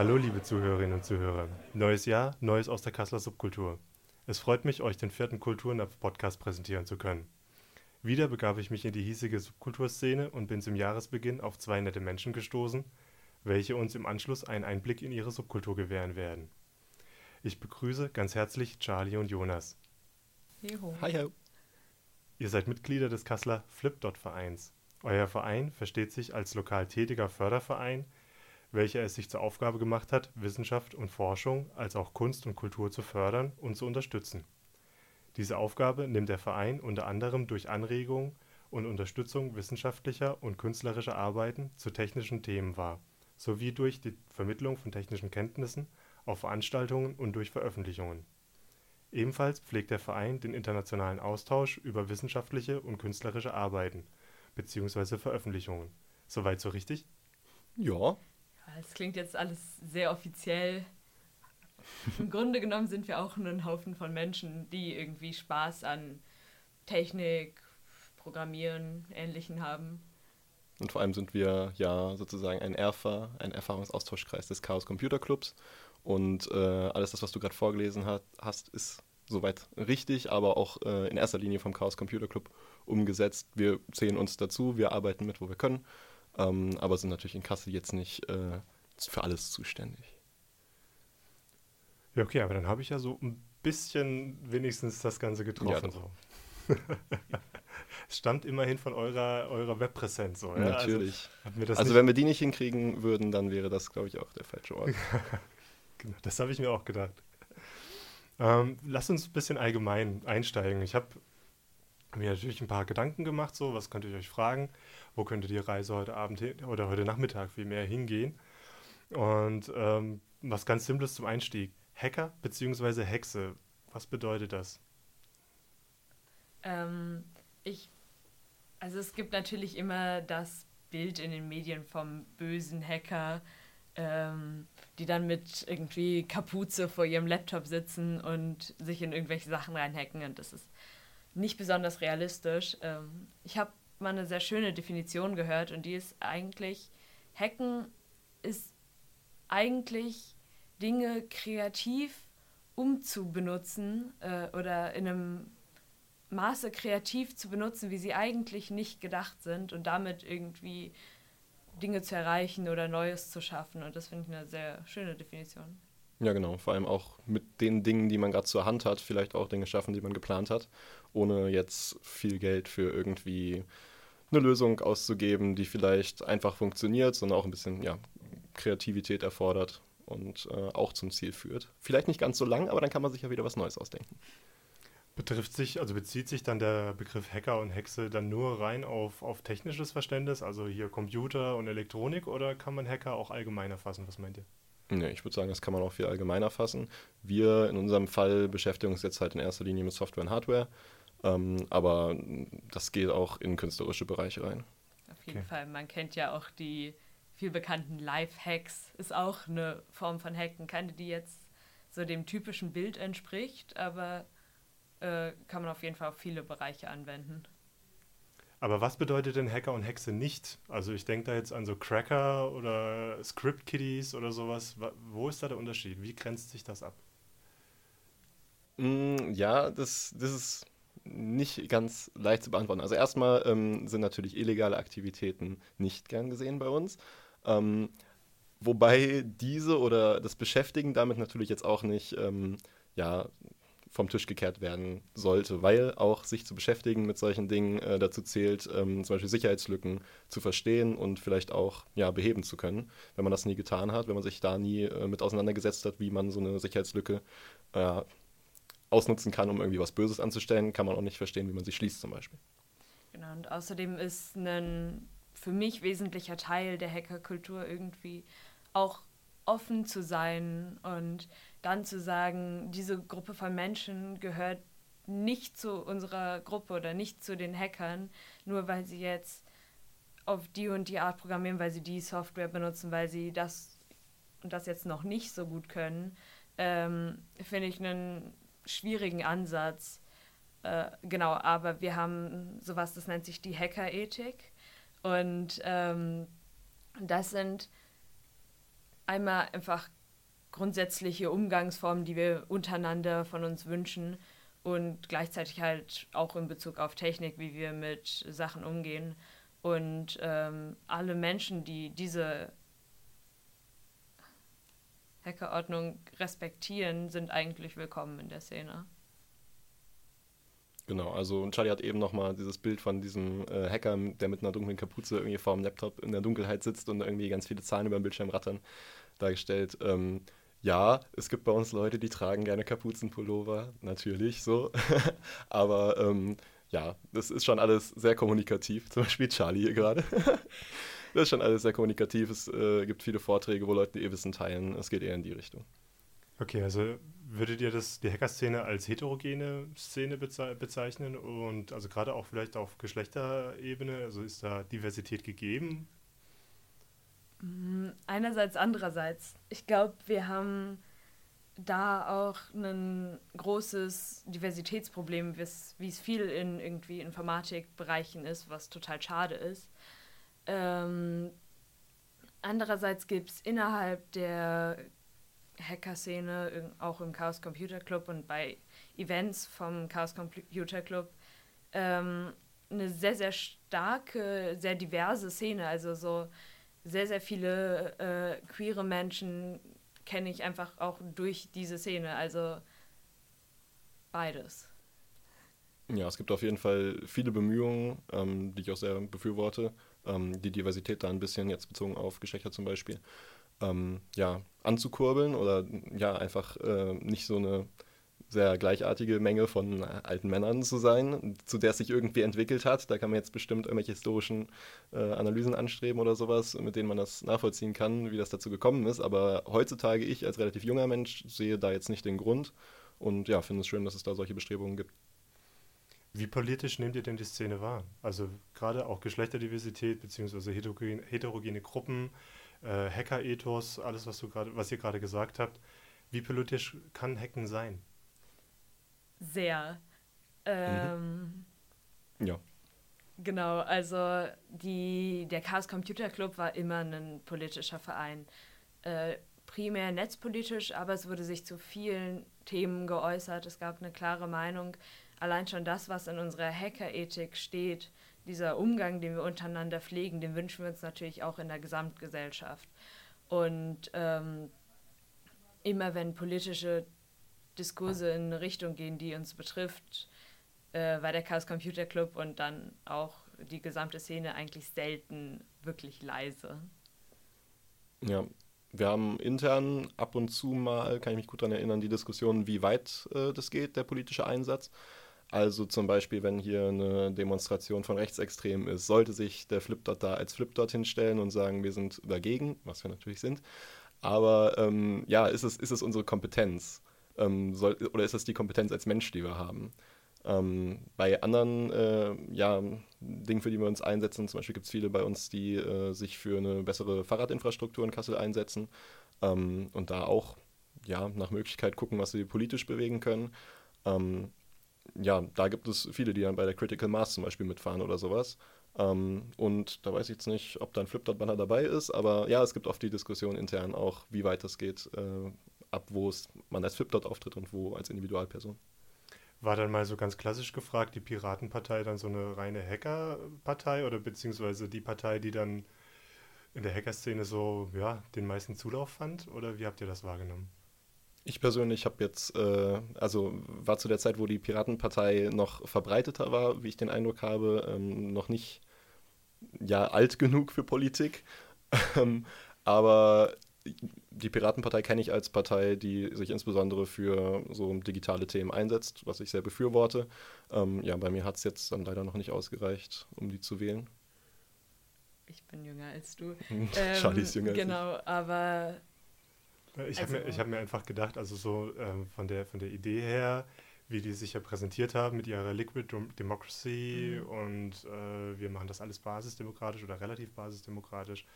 Hallo, liebe Zuhörerinnen und Zuhörer. Neues Jahr, Neues aus der Kasseler Subkultur. Es freut mich, euch den vierten Kulturnapf-Podcast präsentieren zu können. Wieder begab ich mich in die hiesige Subkulturszene und bin zum Jahresbeginn auf zwei nette Menschen gestoßen, welche uns im Anschluss einen Einblick in ihre Subkultur gewähren werden. Ich begrüße ganz herzlich Charlie und Jonas. Juhu. Hi, hi. Ihr seid Mitglieder des Kasseler Flipdot-Vereins. Euer Verein versteht sich als lokal tätiger Förderverein, welcher es sich zur Aufgabe gemacht hat, Wissenschaft und Forschung als auch Kunst und Kultur zu fördern und zu unterstützen. Diese Aufgabe nimmt der Verein unter anderem durch Anregung und Unterstützung wissenschaftlicher und künstlerischer Arbeiten zu technischen Themen wahr, sowie durch die Vermittlung von technischen Kenntnissen auf Veranstaltungen und durch Veröffentlichungen. Ebenfalls pflegt der Verein den internationalen Austausch über wissenschaftliche und künstlerische Arbeiten bzw. Veröffentlichungen. Soweit so richtig? Ja, Es klingt jetzt alles sehr offiziell. Im Grunde genommen sind wir auch nur ein Haufen von Menschen, die irgendwie Spaß an Technik, Programmieren, Ähnlichen haben. und vor allem sind wir ja sozusagen ein ERFA, ein Erfahrungsaustauschkreis des Chaos Computer Clubs. Und äh, alles das, was du gerade vorgelesen hat, hast, ist soweit richtig, aber auch äh, in erster Linie vom Chaos Computer Club umgesetzt. Wir zählen uns dazu, wir arbeiten mit, wo wir können, ähm, aber sind natürlich in Kassel jetzt nicht äh, für alles zuständig. Ja, okay, aber dann habe ich ja so ein bisschen wenigstens das Ganze getroffen. Ja, so. Es stammt immerhin von eurer, eurer Webpräsenz. So, ja? Natürlich. Also, das Also nicht, wenn wir die nicht hinkriegen würden, dann wäre das, glaube ich, auch der falsche Ort. genau, das habe ich mir auch gedacht. Ähm, lasst uns ein bisschen allgemein einsteigen. Ich habe mir natürlich ein paar Gedanken gemacht, so, was könnte ich euch fragen? Wo könnte die Reise heute Abend hin, oder heute Nachmittag vielmehr hingehen? Und ähm, was ganz Simples zum Einstieg. Hacker bzw. Hexe, was bedeutet das? Ähm, ich, also es gibt natürlich immer das Bild in den Medien vom bösen Hacker, ähm, die dann mit irgendwie Kapuze vor ihrem Laptop sitzen und sich in irgendwelche Sachen reinhacken und das ist nicht besonders realistisch. Ähm, ich habe mal eine sehr schöne Definition gehört und die ist eigentlich, Hacken ist eigentlich Dinge kreativ umzubenutzen äh, oder in einem Maße kreativ zu benutzen, wie sie eigentlich nicht gedacht sind und damit irgendwie Dinge zu erreichen oder Neues zu schaffen. Und das finde ich eine sehr schöne Definition. Ja, genau. Vor allem auch mit den Dingen, die man gerade zur Hand hat, vielleicht auch Dinge schaffen, die man geplant hat, ohne jetzt viel Geld für irgendwie eine Lösung auszugeben, die vielleicht einfach funktioniert, sondern auch ein bisschen ja, Kreativität erfordert und äh, auch zum Ziel führt. Vielleicht nicht ganz so lang, aber dann kann man sich ja wieder was Neues ausdenken. Betrifft sich, also bezieht sich dann der Begriff Hacker und Hexe dann nur rein auf, auf technisches Verständnis, also hier Computer und Elektronik, oder kann man Hacker auch allgemeiner fassen? Was meint ihr? Nee, ich würde sagen, das kann man auch viel allgemeiner fassen. Wir in unserem Fall beschäftigen uns jetzt halt in erster Linie mit Software und Hardware, ähm, aber das geht auch in künstlerische Bereiche rein. Auf jeden Okay. Fall. Man kennt ja auch die viel bekannten Live-Hacks. Ist auch eine Form von Hacken. Keine, die jetzt so dem typischen Bild entspricht, aber äh, kann man auf jeden Fall auf viele Bereiche anwenden. Aber was bedeutet denn Hacker und Hexe nicht? Also ich denke da jetzt an so Cracker oder Script Kiddies oder sowas. Wa- Wo ist da der Unterschied? Wie grenzt sich das ab? Mm, Ja, das, das ist nicht ganz leicht zu beantworten. Also erstmal ähm, sind natürlich illegale Aktivitäten nicht gern gesehen bei uns. Ähm, wobei diese oder das Beschäftigen damit natürlich jetzt auch nicht ähm, ja, vom Tisch gekehrt werden sollte, weil auch sich zu beschäftigen mit solchen Dingen äh, dazu zählt, ähm, zum Beispiel Sicherheitslücken zu verstehen und vielleicht auch ja, beheben zu können. Wenn man das nie getan hat, wenn man sich da nie äh, mit auseinandergesetzt hat, wie man so eine Sicherheitslücke äh, ausnutzen kann, um irgendwie was Böses anzustellen, kann man auch nicht verstehen, wie man sie schließt zum Beispiel. Genau, und außerdem ist ein für mich wesentlicher Teil der Hackerkultur irgendwie auch offen zu sein und dann zu sagen, diese Gruppe von Menschen gehört nicht zu unserer Gruppe oder nicht zu den Hackern, nur weil sie jetzt auf die und die Art programmieren, weil sie die Software benutzen, weil sie das und das jetzt noch nicht so gut können, ähm, finde ich einen schwierigen Ansatz. Äh, genau, aber wir haben sowas, das nennt sich die Hackerethik. Und ähm, das sind einmal einfach grundsätzliche Umgangsformen, die wir untereinander von uns wünschen und gleichzeitig halt auch in Bezug auf Technik, wie wir mit Sachen umgehen. Und ähm, alle Menschen, die diese Hackerordnung respektieren, sind eigentlich willkommen in der Szene. Genau, also Charlie hat eben nochmal dieses Bild von diesem äh, Hacker, der mit einer dunklen Kapuze irgendwie vor dem Laptop in der Dunkelheit sitzt und irgendwie ganz viele Zahlen über den Bildschirm rattern, dargestellt. Ähm, ja, es gibt bei uns Leute, die tragen gerne Kapuzenpullover, natürlich so. Aber ähm, ja, das ist schon alles sehr kommunikativ. Zum Beispiel Charlie gerade. das ist schon alles sehr kommunikativ. Es äh, gibt viele Vorträge, wo Leute ihr Wissen teilen. Es geht eher in die Richtung. Okay, also würdet ihr das, die Hacker-Szene als heterogene Szene beze bezeichnen und also gerade auch vielleicht auf Geschlechterebene, also ist da Diversität gegeben? Mm, einerseits, andererseits. Ich glaube, wir haben da auch ein großes Diversitätsproblem, wie es viel in irgendwie Informatikbereichen ist, was total schade ist. Ähm, andererseits gibt es innerhalb der Hacker-Szene, auch im Chaos Computer Club und bei Events vom Chaos Computer Club, ähm, eine sehr, sehr starke, sehr diverse Szene. Also so sehr, sehr viele äh, queere Menschen kenne ich einfach auch durch diese Szene. Also beides. Ja, es gibt auf jeden Fall viele Bemühungen, ähm, die ich auch sehr befürworte, ähm, die Diversität da ein bisschen, jetzt bezogen auf Geschlechter zum Beispiel, ähm, ja, anzukurbeln oder ja, einfach äh, nicht so eine sehr gleichartige Menge von alten Männern zu sein, zu der es sich irgendwie entwickelt hat. Da kann man jetzt bestimmt irgendwelche historischen äh, Analysen anstreben oder sowas, mit denen man das nachvollziehen kann, wie das dazu gekommen ist. Aber heutzutage, ich als relativ junger Mensch, sehe da jetzt nicht den Grund und ja, finde es schön, dass es da solche Bestrebungen gibt. Wie politisch nehmt ihr denn die Szene wahr? Also gerade auch Geschlechterdiversität beziehungsweise heterogene, heterogene Gruppen, äh, Hacker-Ethos, alles, was, du grad, was ihr gerade gesagt habt. Wie politisch kann Hacken sein? Sehr. Ähm, mhm. Ja. Genau, also die, der Chaos Computer Club war immer ein politischer Verein. Äh, primär netzpolitisch, aber es wurde sich zu vielen Themen geäußert. Es gab eine klare Meinung. Allein schon das, was in unserer Hackerethik steht, dieser Umgang, den wir untereinander pflegen, den wünschen wir uns natürlich auch in der Gesamtgesellschaft. Und ähm, immer wenn politische Diskurse in eine Richtung gehen, die uns betrifft, äh, war der Chaos Computer Club und dann auch die gesamte Szene eigentlich selten wirklich leise. Ja, wir haben intern ab und zu mal, kann ich mich gut daran erinnern, die Diskussion, wie weit äh, das geht, der politische Einsatz. Also zum Beispiel, wenn hier eine Demonstration von Rechtsextremen ist, sollte sich der Flipdot da als Flipdot hinstellen und sagen, wir sind dagegen, was wir natürlich sind. Aber ähm, ja, ist es, ist es unsere Kompetenz? Ähm, soll, oder ist es die Kompetenz als Mensch, die wir haben? Ähm, bei anderen äh, ja, Dingen, für die wir uns einsetzen, zum Beispiel gibt es viele bei uns, die äh, sich für eine bessere Fahrradinfrastruktur in Kassel einsetzen ähm, und da auch ja, nach Möglichkeit gucken, was sie politisch bewegen können. Ähm, ja, da gibt es viele, die dann bei der Critical Mass zum Beispiel mitfahren oder sowas. Ähm, und da weiß ich jetzt nicht, ob da ein Flipdot-Banner dabei ist, aber ja, es gibt oft die Diskussion intern auch, wie weit das geht, äh, ab wo man als Flipdot auftritt und wo als Individualperson. War dann mal so ganz klassisch gefragt, die Piratenpartei dann so eine reine Hackerpartei oder beziehungsweise die Partei, die dann in der Hackerszene so ja, den meisten Zulauf fand? Oder wie habt ihr das wahrgenommen? Ich persönlich habe jetzt, äh, also war zu der Zeit, wo die Piratenpartei noch verbreiteter war, wie ich den Eindruck habe, ähm, noch nicht ja alt genug für Politik. Ähm, aber die Piratenpartei kenne ich als Partei, die sich insbesondere für so digitale Themen einsetzt, was ich sehr befürworte. Ähm, ja, bei mir hat es jetzt dann leider noch nicht ausgereicht, um die zu wählen. Ich bin jünger als du. Charlie ist jünger genau, als ich. Genau, aber ich habe also, mir, hab mir einfach gedacht, also so ähm, von, der, von der Idee her, wie die sich ja präsentiert haben mit ihrer Liquid Democracy mhm. und äh, wir machen das alles basisdemokratisch oder relativ basisdemokratisch,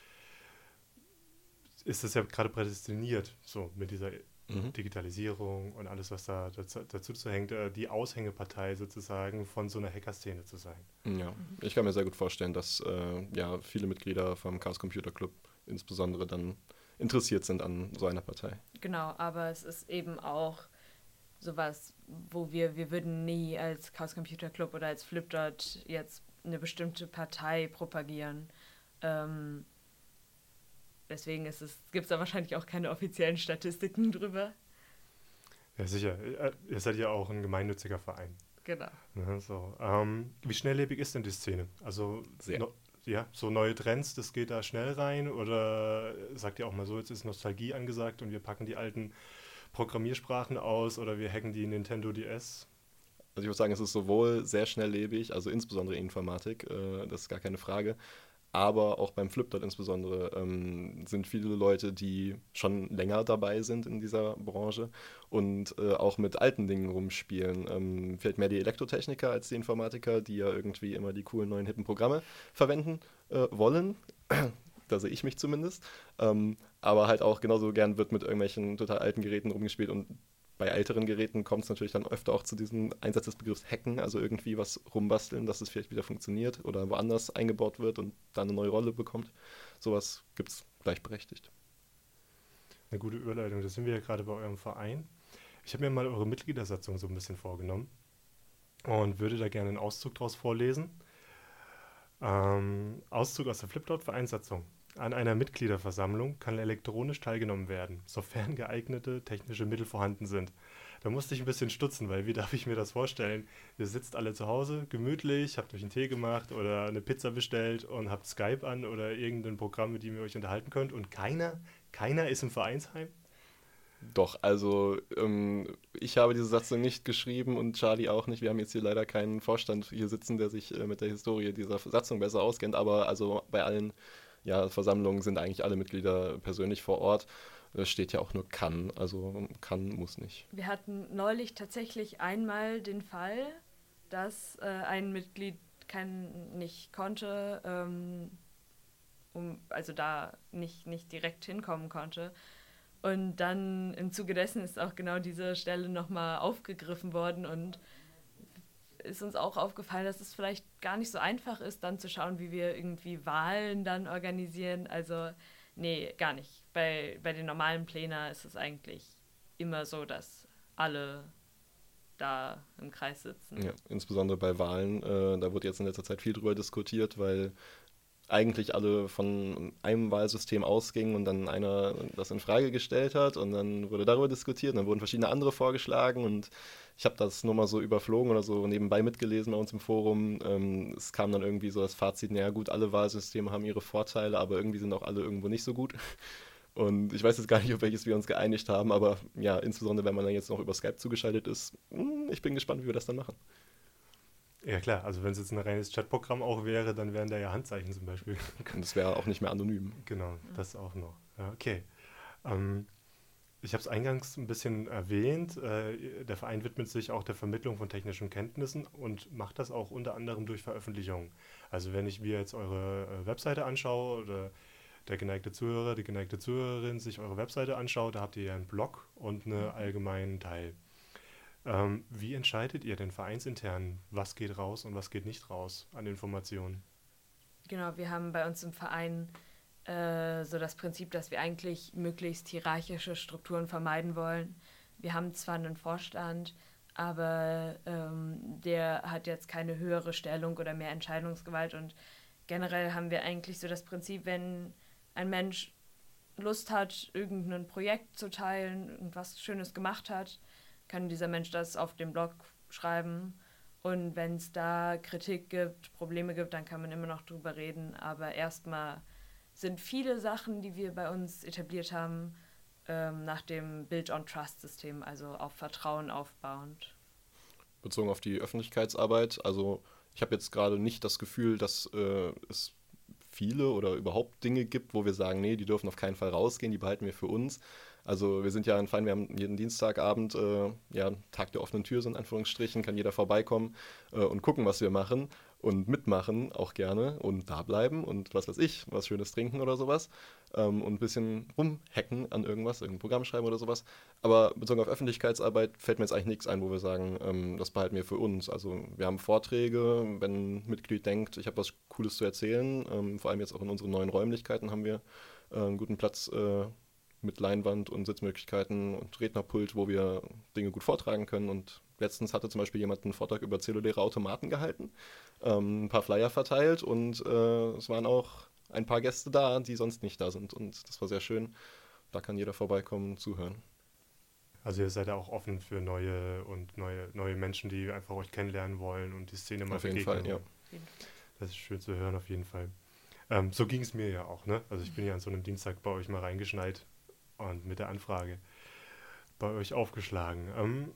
ist das ja gerade prädestiniert, so mit dieser mhm. Digitalisierung und alles, was da dazu, dazu zu hängt, äh, die Aushängepartei sozusagen von so einer Hacker-Szene zu sein. Ja, ich kann mir sehr gut vorstellen, dass äh, ja viele Mitglieder vom Chaos Computer Club insbesondere dann interessiert sind an so einer Partei. Genau, aber es ist eben auch sowas, wo wir, wir würden nie als Chaos Computer Club oder als Flipdot jetzt eine bestimmte Partei propagieren. Ähm, deswegen ist es, gibt es da wahrscheinlich auch keine offiziellen Statistiken drüber. Ja, sicher. Äh, ihr seid ja auch ein gemeinnütziger Verein. Genau. Ne, so. Ähm, wie schnelllebig ist denn die Szene? Also Sehr. No, ja, so neue Trends, das geht da schnell rein oder sagt ihr auch mal so, jetzt ist Nostalgie angesagt und wir packen die alten Programmiersprachen aus oder wir hacken die Nintendo DS? Also ich würde sagen, es ist sowohl sehr schnelllebig, also insbesondere Informatik, äh, das ist gar keine Frage, aber auch beim Flipdot insbesondere ähm, sind viele Leute, die schon länger dabei sind in dieser Branche und äh, auch mit alten Dingen rumspielen. Ähm, vielleicht mehr die Elektrotechniker als die Informatiker, die ja irgendwie immer die coolen neuen hippen Programme verwenden äh, wollen. da sehe ich mich zumindest. Ähm, aber halt auch genauso gern wird mit irgendwelchen total alten Geräten rumgespielt und bei älteren Geräten kommt es natürlich dann öfter auch zu diesem Einsatz des Begriffs Hacken, also irgendwie was rumbasteln, dass es vielleicht wieder funktioniert oder woanders eingebaut wird und dann eine neue Rolle bekommt. Sowas gibt es gleichberechtigt. Eine gute Überleitung, da sind wir ja gerade bei eurem Verein. Ich habe mir mal eure Mitgliedersatzung so ein bisschen vorgenommen und würde da gerne einen Auszug daraus vorlesen. Ähm, Auszug aus der Flipdot-Vereinssatzung. An einer Mitgliederversammlung kann elektronisch teilgenommen werden, sofern geeignete technische Mittel vorhanden sind. Da musste ich ein bisschen stutzen, weil wie darf ich mir das vorstellen? Ihr sitzt alle zu Hause, gemütlich, habt euch einen Tee gemacht oder eine Pizza bestellt und habt Skype an oder irgendein Programm, mit dem ihr euch unterhalten könnt und keiner, keiner ist im Vereinsheim? Doch, also ähm, ich habe diese Satzung nicht geschrieben und Charlie auch nicht. Wir haben jetzt hier leider keinen Vorstand hier sitzen, der sich äh, mit der Historie dieser Satzung besser auskennt, aber also bei allen ja, Versammlungen sind eigentlich alle Mitglieder persönlich vor Ort. Es steht ja auch nur kann, also kann muss nicht. Wir hatten neulich tatsächlich einmal den Fall, dass äh, ein Mitglied kein, nicht konnte, ähm, um, also da nicht, nicht direkt hinkommen konnte. Und dann im Zuge dessen ist auch genau diese Stelle nochmal aufgegriffen worden und ist uns auch aufgefallen, dass es vielleicht gar nicht so einfach ist, dann zu schauen, wie wir irgendwie Wahlen dann organisieren. Also, nee, gar nicht. Bei, bei den normalen Plänen ist es eigentlich immer so, dass alle da im Kreis sitzen. Ja, insbesondere bei Wahlen. Äh, da wird jetzt in letzter Zeit viel drüber diskutiert, weil eigentlich alle von einem Wahlsystem ausgingen und dann einer das in Frage gestellt hat und dann wurde darüber diskutiert und dann wurden verschiedene andere vorgeschlagen und ich habe das nur mal so überflogen oder so nebenbei mitgelesen bei uns im Forum. Ähm, es kam dann irgendwie so das Fazit, naja gut, alle Wahlsysteme haben ihre Vorteile, aber irgendwie sind auch alle irgendwo nicht so gut. Und ich weiß jetzt gar nicht, auf welches wir uns geeinigt haben, aber ja, insbesondere wenn man dann jetzt noch über Skype zugeschaltet ist, hm, ich bin gespannt, wie wir das dann machen. Ja klar, also wenn es jetzt ein reines Chatprogramm auch wäre, dann wären da ja Handzeichen zum Beispiel. Und das wäre auch nicht mehr anonym. Genau, das auch noch. Ja, okay. Ähm, ich habe es eingangs ein bisschen erwähnt. Äh, der Verein widmet sich auch der Vermittlung von technischen Kenntnissen und macht das auch unter anderem durch Veröffentlichungen. Also wenn ich mir jetzt eure äh, Webseite anschaue oder der geneigte Zuhörer, die geneigte Zuhörerin sich eure Webseite anschaut, da habt ihr ja einen Blog und einen allgemeinen Teil. Ähm, wie entscheidet ihr denn vereinsintern, was geht raus und was geht nicht raus an Informationen? Genau, wir haben bei uns im Verein äh, so das Prinzip, dass wir eigentlich möglichst hierarchische Strukturen vermeiden wollen. Wir haben zwar einen Vorstand, aber ähm, der hat jetzt keine höhere Stellung oder mehr Entscheidungsgewalt und generell haben wir eigentlich so das Prinzip, wenn ein Mensch Lust hat, irgendein Projekt zu teilen, irgendwas Schönes gemacht hat, kann dieser Mensch das auf dem Blog schreiben. Und wenn es da Kritik gibt, Probleme gibt, dann kann man immer noch drüber reden. Aber erstmal sind viele Sachen, die wir bei uns etabliert haben, ähm, nach dem Build-on-Trust-System, also auf Vertrauen aufbauend. Bezogen auf die Öffentlichkeitsarbeit, also ich habe jetzt gerade nicht das Gefühl, dass äh, es viele oder überhaupt Dinge gibt, wo wir sagen, nee, die dürfen auf keinen Fall rausgehen, die behalten wir für uns. Also wir sind ja ein Verein, wir haben jeden Dienstagabend, äh, ja, Tag der offenen Tür so in Anführungsstrichen, kann jeder vorbeikommen äh, und gucken, was wir machen und mitmachen auch gerne und da bleiben und was weiß ich, was Schönes trinken oder sowas ähm, und ein bisschen rumhacken an irgendwas, irgendein Programm schreiben oder sowas. Aber bezogen auf Öffentlichkeitsarbeit fällt mir jetzt eigentlich nichts ein, wo wir sagen, ähm, das behalten wir für uns. Also wir haben Vorträge, wenn ein Mitglied denkt, ich habe was Cooles zu erzählen, ähm, vor allem jetzt auch in unseren neuen Räumlichkeiten haben wir äh, einen guten Platz äh, mit Leinwand und Sitzmöglichkeiten und Rednerpult, wo wir Dinge gut vortragen können. Und letztens hatte zum Beispiel jemand einen Vortrag über zelluläre Automaten gehalten, ähm, ein paar Flyer verteilt und äh, es waren auch ein paar Gäste da, die sonst nicht da sind. Und das war sehr schön. Da kann jeder vorbeikommen und zuhören. Also ihr seid ja auch offen für neue und neue, neue Menschen, die einfach euch kennenlernen wollen und die Szene mal Auf jeden Fall, ja. Das ist schön zu hören, auf jeden Fall. Ähm, so ging es mir ja auch, ne? Also ich bin ja an so einem Dienstag bei euch mal reingeschneit und mit der Anfrage bei euch aufgeschlagen. Ähm,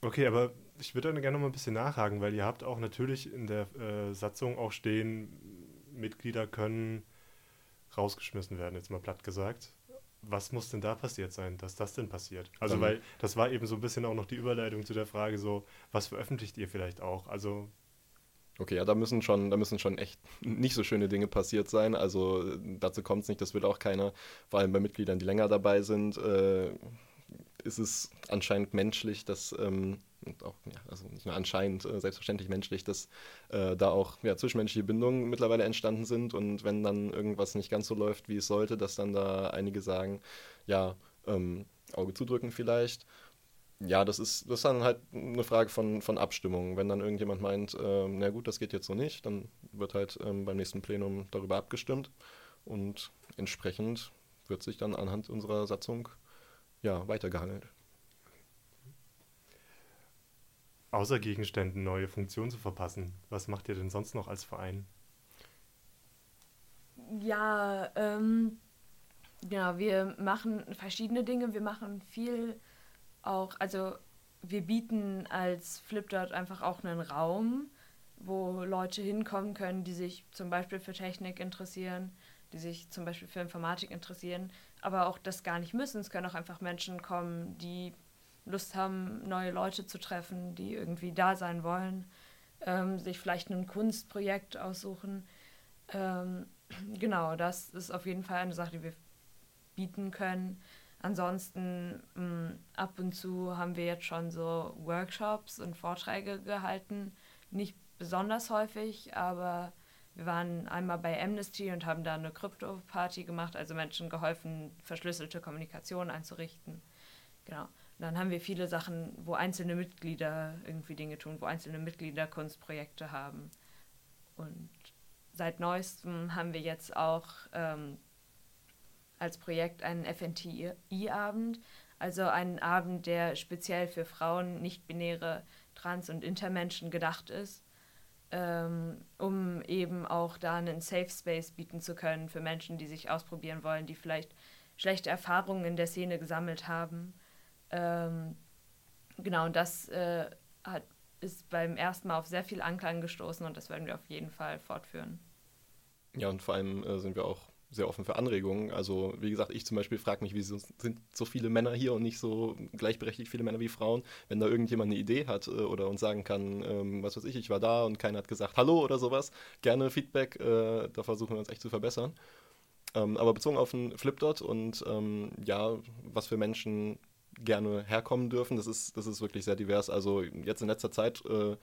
okay, aber ich würde dann gerne noch mal ein bisschen nachhaken, weil ihr habt auch natürlich in der äh, Satzung auch stehen, Mitglieder können rausgeschmissen werden, jetzt mal platt gesagt was muss denn da passiert sein, dass das denn passiert? Also, weil das war eben so ein bisschen auch noch die Überleitung zu der Frage, so, was veröffentlicht ihr vielleicht auch? Also. Okay, ja, da müssen schon, da müssen schon echt nicht so schöne Dinge passiert sein. Also dazu kommt es nicht, das will auch keiner, vor allem bei Mitgliedern, die länger dabei sind, äh, ist es anscheinend menschlich, dass ähm, auch, ja, also nicht nur anscheinend, äh, selbstverständlich menschlich, dass äh, da auch ja, zwischenmenschliche Bindungen mittlerweile entstanden sind und wenn dann irgendwas nicht ganz so läuft, wie es sollte, dass dann da einige sagen, ja, ähm, Auge zudrücken vielleicht. Ja, das ist, das ist dann halt eine Frage von, von Abstimmung. Wenn dann irgendjemand meint, äh, na gut, das geht jetzt so nicht, dann wird halt ähm, beim nächsten Plenum darüber abgestimmt und entsprechend wird sich dann anhand unserer Satzung ja, weitergehangelt. Außer Gegenständen neue Funktionen zu verpassen, was macht ihr denn sonst noch als Verein? Ja, ähm, ja, wir machen verschiedene Dinge. Wir machen viel auch, also wir bieten als Flipdot einfach auch einen Raum, wo Leute hinkommen können, die sich zum Beispiel für Technik interessieren, die sich zum Beispiel für Informatik interessieren, aber auch das gar nicht müssen. Es können auch einfach Menschen kommen, die Lust haben, neue Leute zu treffen, die irgendwie da sein wollen, ähm, sich vielleicht ein Kunstprojekt aussuchen. Ähm, genau, das ist auf jeden Fall eine Sache, die wir bieten können. Ansonsten mh, mm, ab und zu haben wir jetzt schon so Workshops und Vorträge gehalten. Nicht besonders häufig, aber wir waren einmal bei Amnesty und haben da eine Krypto-Party gemacht, also Menschen geholfen, verschlüsselte Kommunikation einzurichten. Genau dann haben wir viele Sachen, wo einzelne Mitglieder irgendwie Dinge tun, wo einzelne Mitglieder Kunstprojekte haben. Und seit neuestem haben wir jetzt auch ähm, als Projekt einen FNTI-Abend, also einen Abend, der speziell für Frauen, nicht-binäre, Trans- und Intermenschen gedacht ist, ähm, um eben auch da einen Safe Space bieten zu können für Menschen, die sich ausprobieren wollen, die vielleicht schlechte Erfahrungen in der Szene gesammelt haben ähm, genau, und das äh, hat, ist beim ersten Mal auf sehr viel Anklang gestoßen und das werden wir auf jeden Fall fortführen. Ja, und vor allem äh, sind wir auch sehr offen für Anregungen. Also, wie gesagt, ich zum Beispiel frage mich, wieso sind so viele Männer hier und nicht so gleichberechtigt viele Männer wie Frauen? Wenn da irgendjemand eine Idee hat äh, oder uns sagen kann, ähm, was weiß ich, ich war da und keiner hat gesagt Hallo oder sowas, gerne Feedback, äh, da versuchen wir uns echt zu verbessern. Ähm, aber bezogen auf den Flipdot und ähm, ja, was für Menschen gerne herkommen dürfen. Das ist, das ist wirklich sehr divers. Also jetzt in letzter Zeit äh,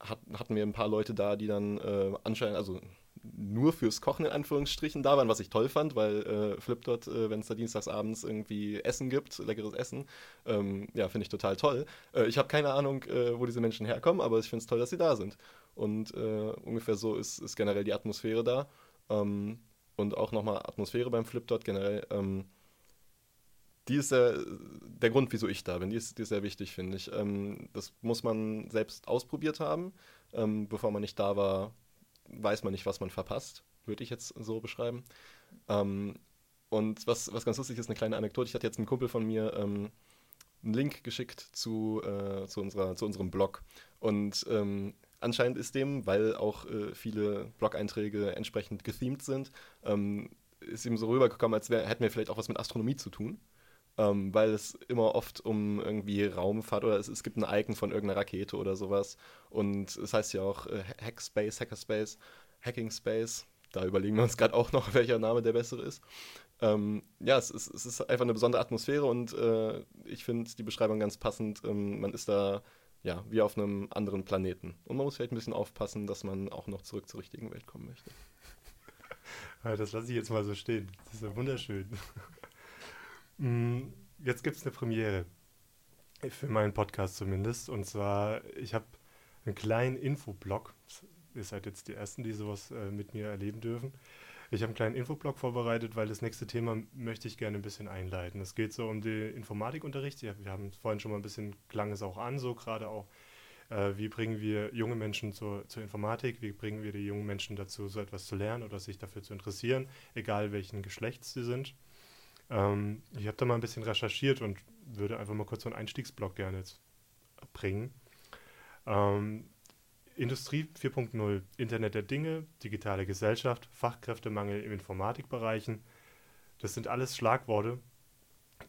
hat, hatten wir ein paar Leute da, die dann äh, anscheinend, also nur fürs Kochen in Anführungsstrichen da waren, was ich toll fand, weil äh, Flipdot, äh, wenn es da dienstagsabends irgendwie Essen gibt, leckeres Essen, ähm, ja, finde ich total toll. Äh, ich habe keine Ahnung, äh, wo diese Menschen herkommen, aber ich finde es toll, dass sie da sind. Und äh, ungefähr so ist, ist generell die Atmosphäre da. Ähm, und auch nochmal Atmosphäre beim Flipdot generell. Ähm, die ist der, der Grund, wieso ich da bin. Die ist, die ist sehr wichtig, finde ich. Ähm, das muss man selbst ausprobiert haben. Ähm, bevor man nicht da war, weiß man nicht, was man verpasst, würde ich jetzt so beschreiben. Ähm, und was, was ganz lustig ist, eine kleine Anekdote. Ich hatte jetzt einen Kumpel von mir ähm, einen Link geschickt zu, äh, zu, unserer, zu unserem Blog. Und ähm, anscheinend ist dem, weil auch äh, viele Blog-Einträge entsprechend gethemed sind, ähm, ist ihm so rübergekommen, als wär, hätten wir vielleicht auch was mit Astronomie zu tun ähm, weil es immer oft um irgendwie Raumfahrt oder es, es, gibt ein Icon von irgendeiner Rakete oder sowas. Und es heißt ja auch äh, Hackspace, Hackerspace, Hacking Space. Da überlegen wir uns gerade auch noch, welcher Name der bessere ist. Ähm, ja, es ist, es ist, einfach eine besondere Atmosphäre und äh, ich finde die Beschreibung ganz passend. Ähm, man ist da ja wie auf einem anderen Planeten. Und man muss vielleicht ein bisschen aufpassen, dass man auch noch zurück zur richtigen Welt kommen möchte. das lasse ich jetzt mal so stehen. Das ist ja wunderschön. Mm, jetzt gibt es eine Premiere. Für meinen Podcast zumindest. Und zwar, ich habe einen kleinen Infoblog. Ihr seid jetzt die Ersten, die sowas äh, mit mir erleben dürfen. Ich habe einen kleinen Infoblog vorbereitet, weil das nächste Thema möchte ich gerne ein bisschen einleiten. Es geht so um den Informatikunterricht. Wir haben vorhin schon mal ein bisschen, klang es auch an, so gerade auch, äh, wie bringen wir junge Menschen zur, zur Informatik, wie bringen wir die jungen Menschen dazu, so etwas zu lernen oder sich dafür zu interessieren, egal welchen Geschlechts sie sind. Ähm, ich habe da mal ein bisschen recherchiert und würde einfach mal kurz so einen Einstiegsblock gerne jetzt bringen. Ähm, Industrie 4.0, Internet der Dinge, digitale Gesellschaft, Fachkräftemangel im Informatikbereichen. Das sind alles Schlagworte,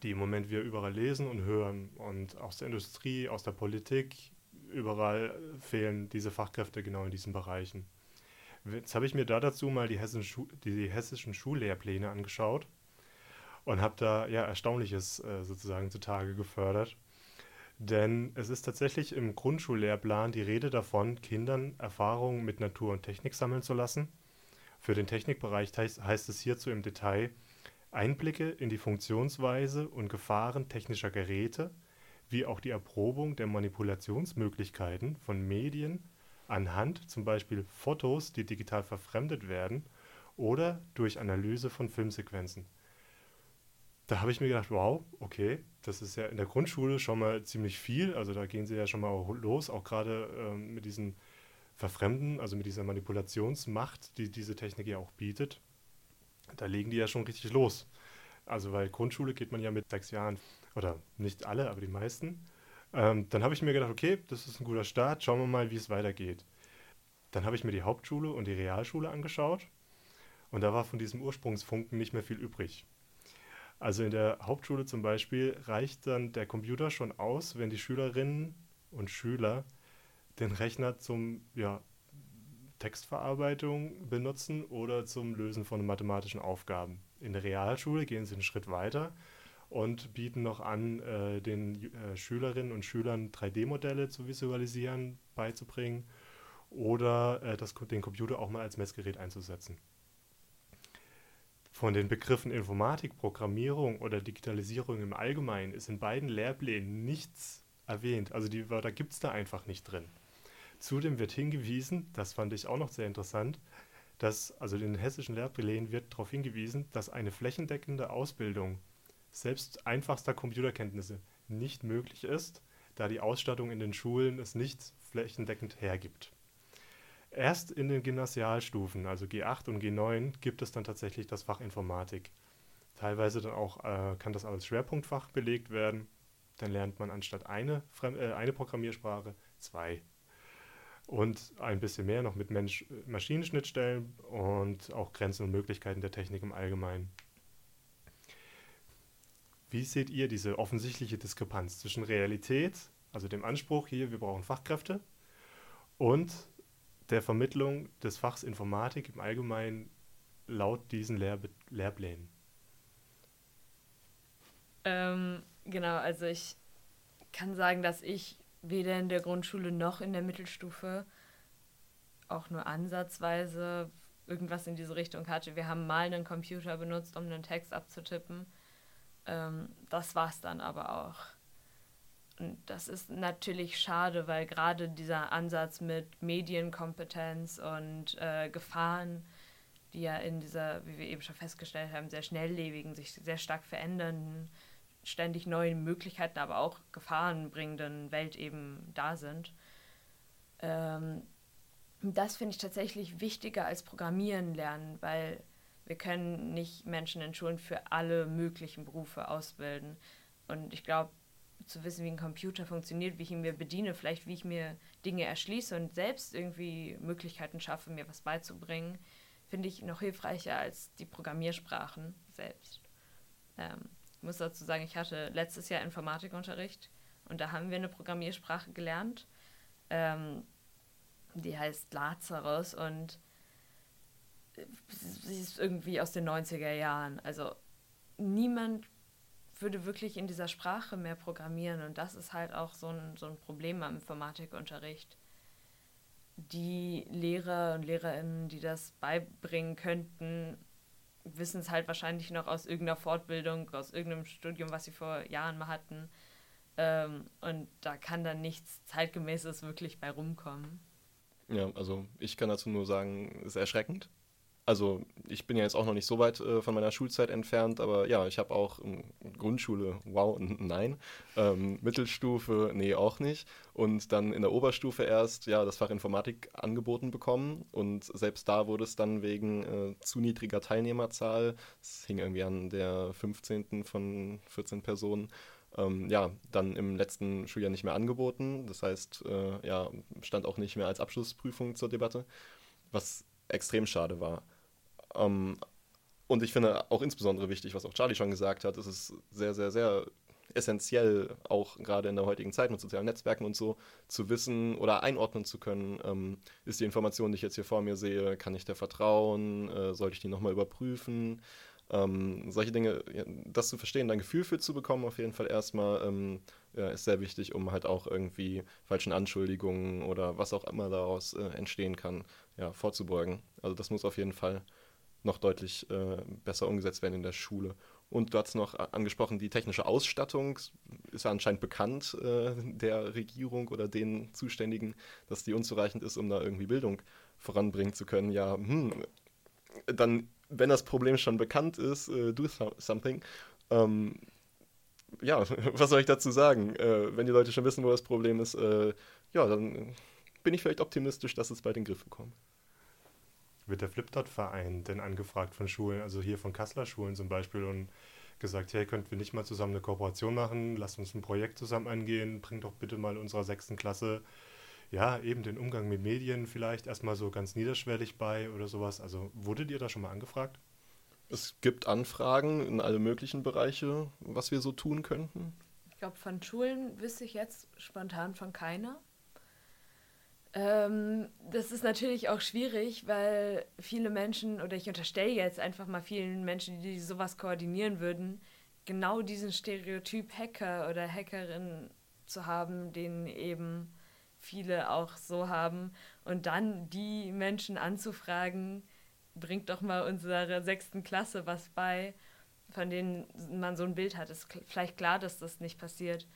die im Moment wir überall lesen und hören. Und aus der Industrie, aus der Politik, überall fehlen diese Fachkräfte genau in diesen Bereichen. Jetzt habe ich mir da dazu mal die Schu die hessischen Schullehrpläne angeschaut und habe da ja Erstaunliches äh, sozusagen zutage gefördert. Denn es ist tatsächlich im Grundschullehrplan die Rede davon, Kindern Erfahrungen mit Natur und Technik sammeln zu lassen. Für den Technikbereich heißt, heißt es hierzu im Detail Einblicke in die Funktionsweise und Gefahren technischer Geräte, wie auch die Erprobung der Manipulationsmöglichkeiten von Medien anhand zum Beispiel Fotos, die digital verfremdet werden, oder durch Analyse von Filmsequenzen da habe ich mir gedacht, wow, okay, das ist ja in der Grundschule schon mal ziemlich viel. Also da gehen sie ja schon mal los, auch gerade ähm, mit diesem Verfremden, also mit dieser Manipulationsmacht, die diese Technik ja auch bietet. Da legen die ja schon richtig los. Also weil Grundschule geht man ja mit sechs Jahren, oder nicht alle, aber die meisten. Ähm, dann habe ich mir gedacht, okay, das ist ein guter Start, schauen wir mal, wie es weitergeht. Dann habe ich mir die Hauptschule und die Realschule angeschaut und da war von diesem Ursprungsfunken nicht mehr viel übrig. Also in der Hauptschule zum Beispiel reicht dann der Computer schon aus, wenn die Schülerinnen und Schüler den Rechner zum ja, Textverarbeitung benutzen oder zum Lösen von mathematischen Aufgaben. In der Realschule gehen sie einen Schritt weiter und bieten noch an, äh, den äh, Schülerinnen und Schülern 3D-Modelle zu visualisieren, beizubringen oder äh, das, den Computer auch mal als Messgerät einzusetzen. Von den Begriffen Informatik, Programmierung oder Digitalisierung im Allgemeinen ist in beiden Lehrplänen nichts erwähnt. Also die Wörter gibt es da einfach nicht drin. Zudem wird hingewiesen, das fand ich auch noch sehr interessant, dass, also in den hessischen Lehrplänen wird darauf hingewiesen, dass eine flächendeckende Ausbildung selbst einfachster Computerkenntnisse nicht möglich ist, da die Ausstattung in den Schulen es nicht flächendeckend hergibt. Erst in den Gymnasialstufen, also G8 und G9, gibt es dann tatsächlich das Fach Informatik. Teilweise dann auch äh, kann das als Schwerpunktfach belegt werden. Dann lernt man anstatt eine, Fremd äh, eine Programmiersprache zwei. Und ein bisschen mehr noch mit Mensch-Maschinenschnittstellen und auch Grenzen und Möglichkeiten der Technik im Allgemeinen. Wie seht ihr diese offensichtliche Diskrepanz zwischen Realität, also dem Anspruch hier, wir brauchen Fachkräfte, und der Vermittlung des Fachs Informatik im Allgemeinen laut diesen Lehr Lehrplänen? Ähm, genau, also ich kann sagen, dass ich weder in der Grundschule noch in der Mittelstufe auch nur ansatzweise irgendwas in diese Richtung hatte. Wir haben mal einen Computer benutzt, um einen Text abzutippen. Ähm, das es dann aber auch. Und das ist natürlich schade, weil gerade dieser Ansatz mit Medienkompetenz und äh, Gefahren, die ja in dieser, wie wir eben schon festgestellt haben, sehr schnelllebigen, sich sehr stark verändernden, ständig neuen Möglichkeiten, aber auch gefahrenbringenden Welt eben da sind. Ähm, das finde ich tatsächlich wichtiger als Programmieren lernen, weil wir können nicht Menschen in Schulen für alle möglichen Berufe ausbilden. Und ich glaube, zu wissen, wie ein Computer funktioniert, wie ich ihn mir bediene, vielleicht wie ich mir Dinge erschließe und selbst irgendwie Möglichkeiten schaffe, mir was beizubringen, finde ich noch hilfreicher als die Programmiersprachen selbst. Ähm, ich muss dazu sagen, ich hatte letztes Jahr Informatikunterricht und da haben wir eine Programmiersprache gelernt. Ähm, die heißt Lazarus und sie ist irgendwie aus den 90er Jahren. Also niemand würde wirklich in dieser Sprache mehr programmieren und das ist halt auch so ein, so ein Problem am Informatikunterricht. Die Lehrer und Lehrerinnen, die das beibringen könnten, wissen es halt wahrscheinlich noch aus irgendeiner Fortbildung, aus irgendeinem Studium, was sie vor Jahren mal hatten. Ähm, und da kann dann nichts Zeitgemäßes wirklich bei rumkommen. Ja, also ich kann dazu nur sagen, es ist erschreckend. Also ich bin ja jetzt auch noch nicht so weit äh, von meiner Schulzeit entfernt, aber ja, ich habe auch ähm, Grundschule, wow, nein. Ähm, Mittelstufe, nee, auch nicht. Und dann in der Oberstufe erst, ja, das Fach Informatik angeboten bekommen. Und selbst da wurde es dann wegen äh, zu niedriger Teilnehmerzahl, es hing irgendwie an der 15. von 14 Personen, ähm, ja, dann im letzten Schuljahr nicht mehr angeboten. Das heißt, äh, ja, stand auch nicht mehr als Abschlussprüfung zur Debatte, was extrem schade war. Ähm, und ich finde auch insbesondere wichtig, was auch Charlie schon gesagt hat, ist es sehr, sehr, sehr essentiell, auch gerade in der heutigen Zeit mit sozialen Netzwerken und so, zu wissen oder einordnen zu können, ähm, ist die Information, die ich jetzt hier vor mir sehe, kann ich der vertrauen, äh, sollte ich die nochmal überprüfen, ähm, solche Dinge, ja, das zu verstehen, ein Gefühl für zu bekommen, auf jeden Fall erstmal, ähm, ja, ist sehr wichtig, um halt auch irgendwie falschen Anschuldigungen oder was auch immer daraus äh, entstehen kann, ja, vorzubeugen. Also das muss auf jeden Fall noch deutlich äh, besser umgesetzt werden in der Schule. Und du hast noch angesprochen, die technische Ausstattung ist ja anscheinend bekannt äh, der Regierung oder den Zuständigen, dass die unzureichend ist, um da irgendwie Bildung voranbringen zu können. Ja, hm, dann, wenn das Problem schon bekannt ist, äh, do something. Ähm, ja, was soll ich dazu sagen? Äh, wenn die Leute schon wissen, wo das Problem ist, äh, ja, dann bin ich vielleicht optimistisch, dass es bald in den Griff bekommt. Wird der Flipdot-Verein denn angefragt von Schulen, also hier von Kasseler Schulen zum Beispiel, und gesagt, hey, könnten wir nicht mal zusammen eine Kooperation machen, lasst uns ein Projekt zusammen angehen, bringt doch bitte mal unserer sechsten Klasse, ja, eben den Umgang mit Medien vielleicht erstmal so ganz niederschwellig bei oder sowas. Also wurdet ihr da schon mal angefragt? Es gibt Anfragen in alle möglichen Bereiche, was wir so tun könnten. Ich glaube, von Schulen wüsste ich jetzt spontan von keiner. Ähm, das ist natürlich auch schwierig, weil viele Menschen, oder ich unterstelle jetzt einfach mal vielen Menschen, die sowas koordinieren würden, genau diesen Stereotyp Hacker oder Hackerin zu haben, den eben viele auch so haben. Und dann die Menschen anzufragen, bringt doch mal unserer sechsten Klasse was bei, von denen man so ein Bild hat. Ist vielleicht klar, dass das nicht passiert.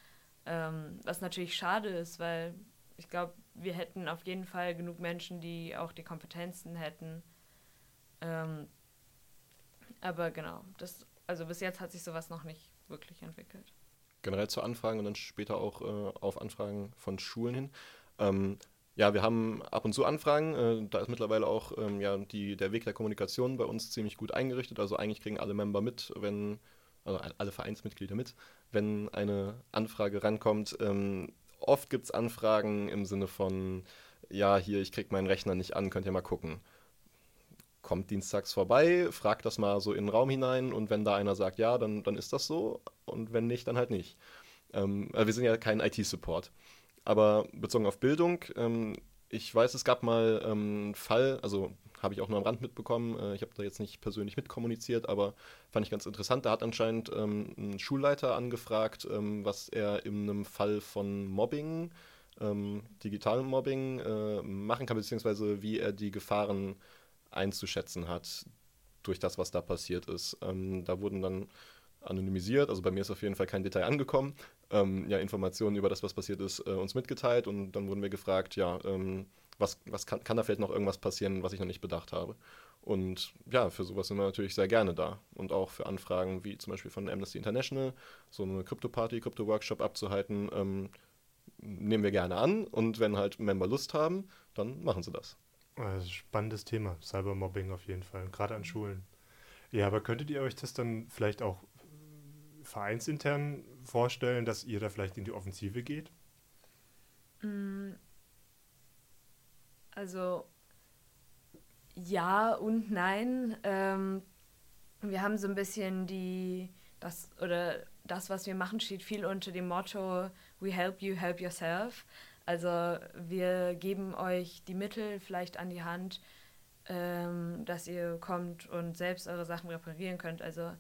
Ähm, was natürlich schade ist, weil ich glaube, wir hätten auf jeden Fall genug Menschen, die auch die Kompetenzen hätten. Ähm, aber genau, das, also bis jetzt hat sich sowas noch nicht wirklich entwickelt. Generell zu Anfragen und dann später auch äh, auf Anfragen von Schulen hin. Ähm, ja, wir haben ab und zu Anfragen. Äh, da ist mittlerweile auch ähm, ja, die, der Weg der Kommunikation bei uns ziemlich gut eingerichtet. Also eigentlich kriegen alle Member mit, wenn, also alle Vereinsmitglieder mit, wenn eine Anfrage rankommt. Ähm, oft gibt es Anfragen im Sinne von, ja, hier, ich kriege meinen Rechner nicht an, könnt ihr mal gucken. Kommt dienstags vorbei, fragt das mal so in den Raum hinein und wenn da einer sagt, ja, dann, dann ist das so und wenn nicht, dann halt nicht. Ähm, wir sind ja kein IT-Support. Aber bezogen auf Bildung, ähm, ich weiß, es gab mal ähm, einen Fall, also habe ich auch nur am Rand mitbekommen. Äh, ich habe da jetzt nicht persönlich mitkommuniziert, aber fand ich ganz interessant. Da hat anscheinend ähm, ein Schulleiter angefragt, ähm, was er in einem Fall von Mobbing, ähm, digitalen Mobbing, äh, machen kann, beziehungsweise wie er die Gefahren einzuschätzen hat durch das, was da passiert ist. Ähm, da wurden dann anonymisiert, also bei mir ist auf jeden Fall kein Detail angekommen, ähm, ja, Informationen über das, was passiert ist, äh, uns mitgeteilt und dann wurden wir gefragt, ja, ähm, was, was kann, kann da vielleicht noch irgendwas passieren, was ich noch nicht bedacht habe. Und ja, für sowas sind wir natürlich sehr gerne da. Und auch für Anfragen wie zum Beispiel von Amnesty International, so eine Krypto-Party, Krypto-Workshop abzuhalten, ähm, nehmen wir gerne an. Und wenn halt Member Lust haben, dann machen sie das. Also spannendes Thema, Cybermobbing auf jeden Fall, gerade an Schulen. Ja, aber könntet ihr euch das dann vielleicht auch vereinsintern vorstellen, dass ihr da vielleicht in die Offensive geht? Also ja und nein. Ähm, wir haben so ein bisschen die, das oder das, was wir machen, steht viel unter dem Motto We help you, help yourself. Also wir geben euch die Mittel vielleicht an die Hand, ähm, dass ihr kommt und selbst eure Sachen reparieren könnt. Also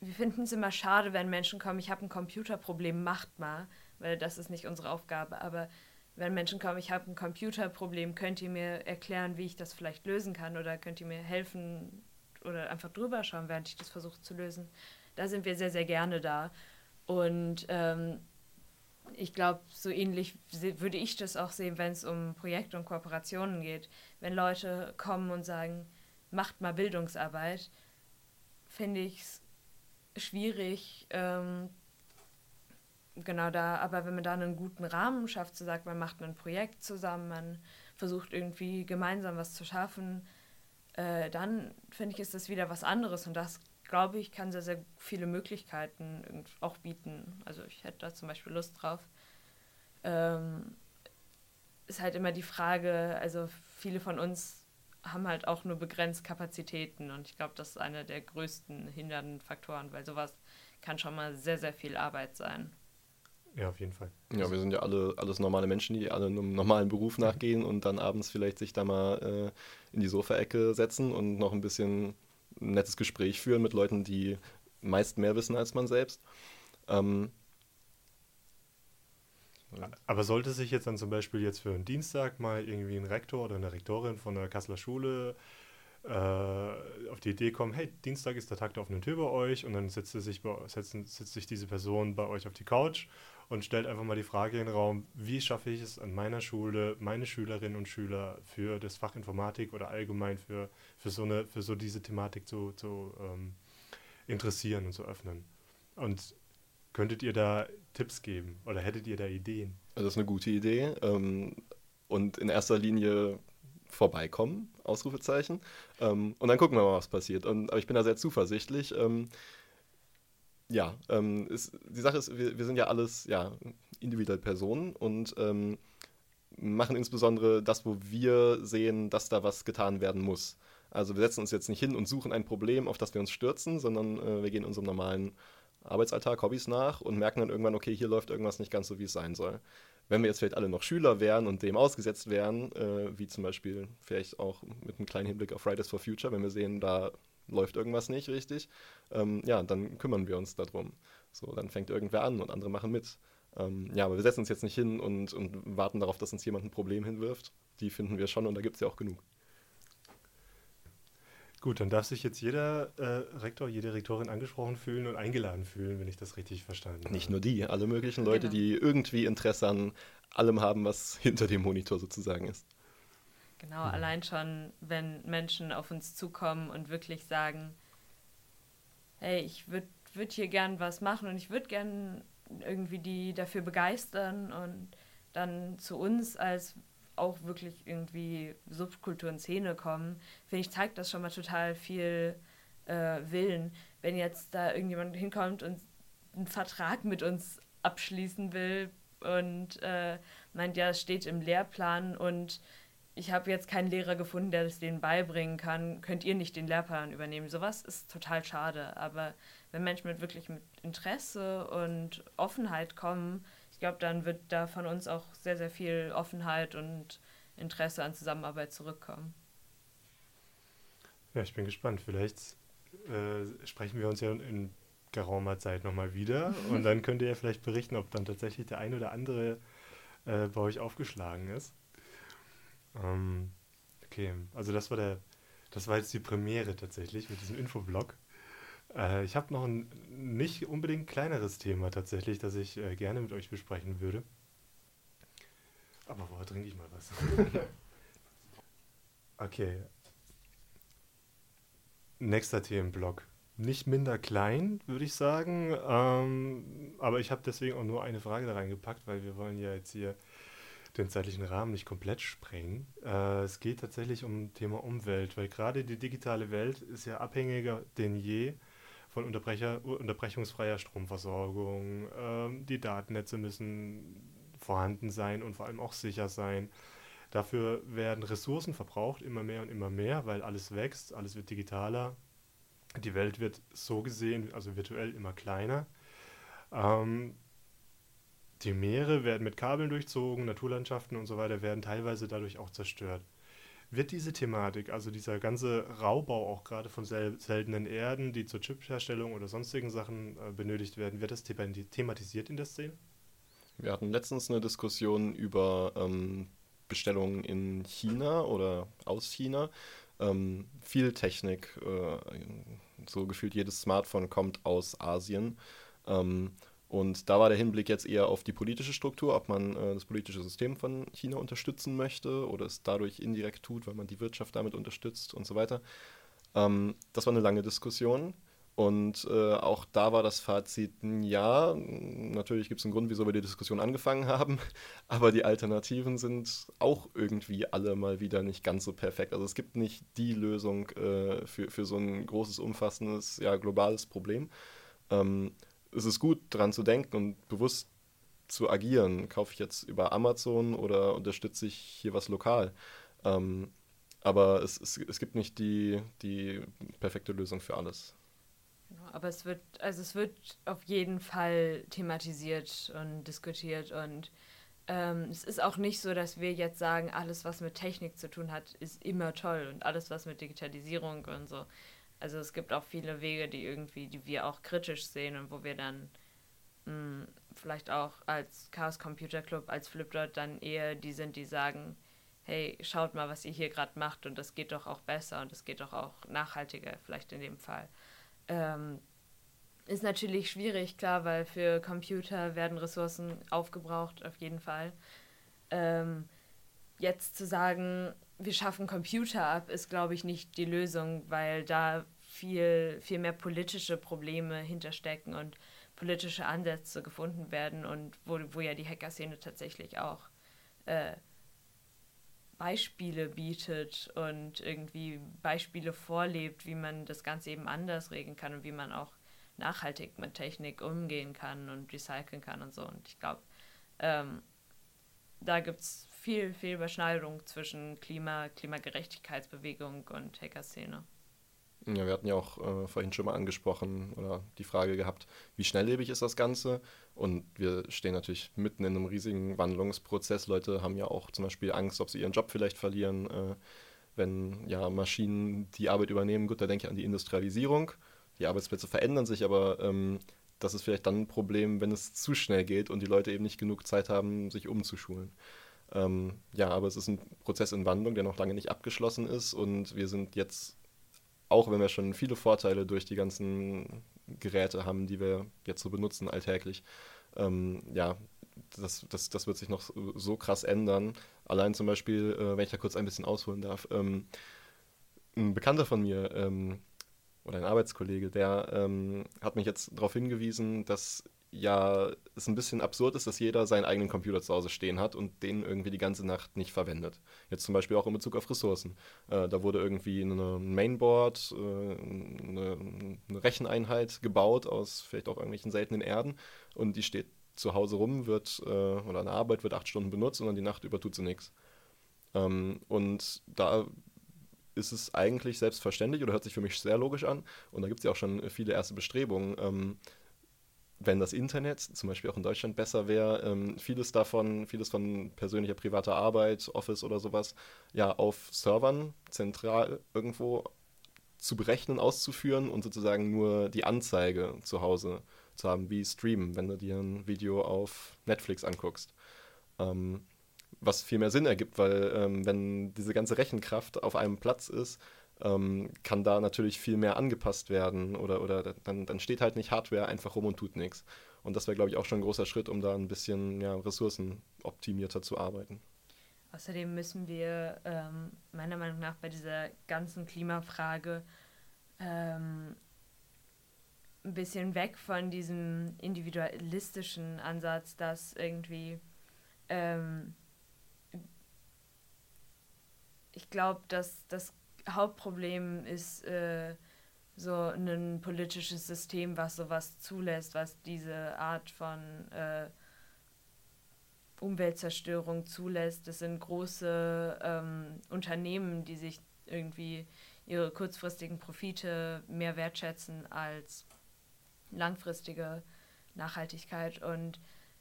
wir finden es immer schade, wenn Menschen kommen, ich habe ein Computerproblem, macht mal, weil das ist nicht unsere Aufgabe. Aber wenn Menschen kommen, ich habe ein Computerproblem, könnt ihr mir erklären, wie ich das vielleicht lösen kann oder könnt ihr mir helfen oder einfach drüber schauen, während ich das versuche zu lösen. Da sind wir sehr, sehr gerne da. Und ähm, ich glaube, so ähnlich würde ich das auch sehen, wenn es um Projekte und Kooperationen geht. Wenn Leute kommen und sagen, macht mal Bildungsarbeit, finde ich es schwierig, ähm, genau da, aber wenn man da einen guten Rahmen schafft, so sagt man macht ein Projekt zusammen, man versucht irgendwie gemeinsam was zu schaffen, äh, dann finde ich, ist das wieder was anderes und das, glaube ich, kann sehr, sehr viele Möglichkeiten auch bieten. Also ich hätte da zum Beispiel Lust drauf. Ähm, ist halt immer die Frage, also viele von uns haben halt auch nur begrenzt Kapazitäten und ich glaube, das ist einer der größten hindernden Faktoren, weil sowas kann schon mal sehr, sehr viel Arbeit sein. Ja, auf jeden Fall. Ja, wir sind ja alle alles normale Menschen, die alle einem normalen Beruf nachgehen und dann abends vielleicht sich da mal äh, in die Sofaecke setzen und noch ein bisschen ein nettes Gespräch führen mit Leuten, die meist mehr wissen als man selbst. Ähm, aber sollte sich jetzt dann zum Beispiel jetzt für einen Dienstag mal irgendwie ein Rektor oder eine Rektorin von der Kasseler Schule äh, auf die Idee kommen, hey, Dienstag ist der Tag der offenen Tür bei euch und dann setzt sich, bei, setzt, setzt sich diese Person bei euch auf die Couch und stellt einfach mal die Frage in den Raum, wie schaffe ich es an meiner Schule, meine Schülerinnen und Schüler für das Fach Informatik oder allgemein für, für, so, eine, für so diese Thematik zu, zu ähm, interessieren und zu öffnen. Und könntet ihr da Tipps geben oder hättet ihr da Ideen? Also das ist eine gute Idee. Ähm, und in erster Linie vorbeikommen, Ausrufezeichen. Ähm, und dann gucken wir mal, was passiert. Und, aber ich bin da sehr zuversichtlich. Ja, ähm, ist, die Sache ist, wir, wir, sind ja alles ja, individuelle Personen und ähm, machen insbesondere das, wo wir sehen, dass da was getan werden muss. Also wir setzen uns jetzt nicht hin und suchen ein Problem, auf das wir uns stürzen, sondern äh, wir gehen unserem normalen Arbeitsalltag, Hobbys nach und merken dann irgendwann, okay, hier läuft irgendwas nicht ganz so, wie es sein soll. Wenn wir jetzt vielleicht alle noch Schüler wären und dem ausgesetzt wären, äh, wie zum Beispiel vielleicht auch mit einem kleinen Hinblick auf Fridays for Future, wenn wir sehen, da läuft irgendwas nicht richtig, ähm, ja, dann kümmern wir uns darum. So, dann fängt irgendwer an und andere machen mit. Ähm, ja, aber wir setzen uns jetzt nicht hin und, und warten darauf, dass uns jemand ein Problem hinwirft. Die finden wir schon und da gibt es ja auch genug. Gut, dann darf sich jetzt jeder äh, Rektor, jede Rektorin angesprochen fühlen und eingeladen fühlen, wenn ich das richtig verstanden habe. Nicht nur die, alle möglichen Leute, genau. die irgendwie Interesse an allem haben, was hinter dem Monitor sozusagen ist. Genau, mhm. allein schon, wenn Menschen auf uns zukommen und wirklich sagen, hey, ich würde würd hier gern was machen und ich würde gern irgendwie die dafür begeistern und dann zu uns als auch wirklich irgendwie Subkultur und Szene kommen, finde ich, zeigt das schon mal total viel äh, Willen. Wenn jetzt da irgendjemand hinkommt und einen Vertrag mit uns abschließen will und äh, meint, ja, es steht im Lehrplan und ich habe jetzt keinen Lehrer gefunden, der das denen beibringen kann, könnt ihr nicht den Lehrplan übernehmen. Sowas ist total schade. Aber wenn Menschen mit wirklich mit Interesse und Offenheit kommen, ich glaube, dann wird da von uns auch sehr, sehr viel Offenheit und Interesse an Zusammenarbeit zurückkommen. Ja, ich bin gespannt. Vielleicht äh, sprechen wir uns ja in geraumer Zeit nochmal wieder und dann könnt ihr ja vielleicht berichten, ob dann tatsächlich der ein oder andere äh, bei euch aufgeschlagen ist. Ähm, okay, also das war der, das war jetzt die Premiere tatsächlich mit diesem Infoblog. Äh, ich habe noch ein nicht unbedingt kleineres Thema tatsächlich, das ich äh, gerne mit euch besprechen würde. Aber vorher trinke ich mal was. okay. Nächster Themenblock. Nicht minder klein, würde ich sagen. Ähm, aber ich habe deswegen auch nur eine Frage da reingepackt, weil wir wollen ja jetzt hier den zeitlichen Rahmen nicht komplett sprengen. Äh, es geht tatsächlich um Thema Umwelt, weil gerade die digitale Welt ist ja abhängiger denn je von unterbrechungsfreier Stromversorgung. Ähm, die Datennetze müssen vorhanden sein und vor allem auch sicher sein. Dafür werden Ressourcen verbraucht, immer mehr und immer mehr, weil alles wächst, alles wird digitaler. Die Welt wird so gesehen, also virtuell immer kleiner. Ähm, die Meere werden mit Kabeln durchzogen, Naturlandschaften und so weiter werden teilweise dadurch auch zerstört. Wird diese Thematik, also dieser ganze Raubau auch gerade von sel seltenen Erden, die zur Chipherstellung oder sonstigen Sachen äh, benötigt werden, wird das thematisiert in der Szene? Wir hatten letztens eine Diskussion über ähm, Bestellungen in China oder aus China. ähm, viel Technik, äh, so gefühlt jedes Smartphone kommt aus Asien. Ähm, und da war der Hinblick jetzt eher auf die politische Struktur, ob man äh, das politische System von China unterstützen möchte oder es dadurch indirekt tut, weil man die Wirtschaft damit unterstützt und so weiter. Ähm, das war eine lange Diskussion. Und äh, auch da war das Fazit, ja, natürlich gibt es einen Grund, wieso wir die Diskussion angefangen haben, aber die Alternativen sind auch irgendwie alle mal wieder nicht ganz so perfekt. Also es gibt nicht die Lösung äh, für, für so ein großes, umfassendes, ja, globales Problem. Ähm, es ist gut, daran zu denken und bewusst zu agieren. Kaufe ich jetzt über Amazon oder unterstütze ich hier was lokal? Ähm, aber es, es, es gibt nicht die, die perfekte Lösung für alles. Genau, aber es wird, also es wird auf jeden Fall thematisiert und diskutiert und ähm, es ist auch nicht so, dass wir jetzt sagen, alles, was mit Technik zu tun hat, ist immer toll und alles, was mit Digitalisierung und so. Also es gibt auch viele Wege, die irgendwie, die wir auch kritisch sehen und wo wir dann mh, hm, vielleicht auch als Chaos Computer Club, als Flipdot dann eher die sind, die sagen, hey, schaut mal, was ihr hier gerade macht und das geht doch auch besser und das geht doch auch nachhaltiger, vielleicht in dem Fall. Ähm, ist natürlich schwierig, klar, weil für Computer werden Ressourcen aufgebraucht, auf jeden Fall. Ähm, jetzt zu sagen, wir schaffen Computer ab, ist, glaube ich, nicht die Lösung, weil da viel, viel mehr politische Probleme hinterstecken und politische Ansätze gefunden werden und wo, wo ja die Hacker-Szene tatsächlich auch äh, Beispiele bietet und irgendwie Beispiele vorlebt, wie man das Ganze eben anders regeln kann und wie man auch nachhaltig mit Technik umgehen kann und recyceln kann und so. Und ich glaube, ähm, da gibt es viel, viel Überschneidung zwischen Klima, Klimagerechtigkeitsbewegung und Hackerszene. Ja, wir hatten ja auch äh, vorhin schon mal angesprochen oder die Frage gehabt, wie schnelllebig ist das Ganze? Und wir stehen natürlich mitten in einem riesigen Wandlungsprozess. Leute haben ja auch zum Beispiel Angst, ob sie ihren Job vielleicht verlieren, äh, wenn ja Maschinen die Arbeit übernehmen. Gut, da denke ich an die Industrialisierung. Die Arbeitsplätze verändern sich, aber ähm, das ist vielleicht dann ein Problem, wenn es zu schnell geht und die Leute eben nicht genug Zeit haben, sich umzuschulen. Ähm, ja, aber es ist ein Prozess in Wandlung, der noch lange nicht abgeschlossen ist und wir sind jetzt auch wenn wir schon viele Vorteile durch die ganzen Geräte haben, die wir jetzt so benutzen alltäglich, ähm, ja, das, das, das wird sich noch so krass ändern. Allein zum Beispiel, äh, wenn ich da kurz ein bisschen ausholen darf, ähm, ein Bekannter von mir ähm, oder ein Arbeitskollege, der ähm, hat mich jetzt darauf hingewiesen, dass ja es ein bisschen absurd ist, dass jeder seinen eigenen Computer zu Hause stehen hat und den irgendwie die ganze Nacht nicht verwendet. Jetzt zum Beispiel auch in Bezug auf Ressourcen. Äh, da wurde irgendwie eine Mainboard, äh, eine, eine, Recheneinheit gebaut aus vielleicht auch irgendwelchen seltenen Erden und die steht zu Hause rum, wird äh, oder eine Arbeit wird acht Stunden benutzt und dann die Nacht über tut sie nichts. Ähm, und da ist es eigentlich selbstverständlich oder hört sich für mich sehr logisch an. Und da gibt es ja auch schon viele erste Bestrebungen, ähm, wenn das Internet zum Beispiel auch in Deutschland besser wäre, ähm, vieles davon, vieles von persönlicher privater Arbeit, Office oder sowas, ja auf Servern zentral irgendwo zu berechnen, auszuführen und sozusagen nur die Anzeige zu Hause zu haben, wie streamen, wenn du dir ein Video auf Netflix anguckst. Ähm, was viel mehr Sinn ergibt, weil ähm, wenn diese ganze Rechenkraft auf einem Platz ist, ähm, kann da natürlich viel mehr angepasst werden oder, oder dann, dann steht halt nicht Hardware einfach rum und tut nichts. Und das wäre, glaube ich, auch schon ein großer Schritt, um da ein bisschen ja, ressourcenoptimierter zu arbeiten. Außerdem müssen wir ähm, meiner Meinung nach bei dieser ganzen Klimafrage ähm, ein bisschen weg von diesem individualistischen Ansatz, dass irgendwie ähm, ich glaube, dass das Hauptproblem ist äh, so ein politisches System, was sowas zulässt, was diese Art von äh, Umweltzerstörung zulässt. Das sind große ähm, Unternehmen, die sich irgendwie ihre kurzfristigen Profite mehr wertschätzen als langfristige Nachhaltigkeit und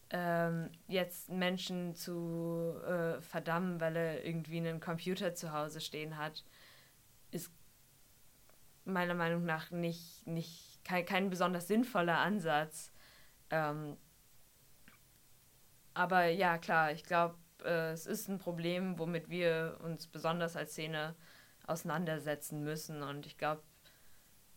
ähm, jetzt Menschen zu äh, verdammen, weil er irgendwie einen Computer zu Hause stehen hat, meiner Meinung nach nicht, nicht kein, kein besonders sinnvoller Ansatz. Ähm, aber ja, klar, ich glaube, äh, es ist ein Problem, womit wir uns besonders als Szene auseinandersetzen müssen. Und ich glaube,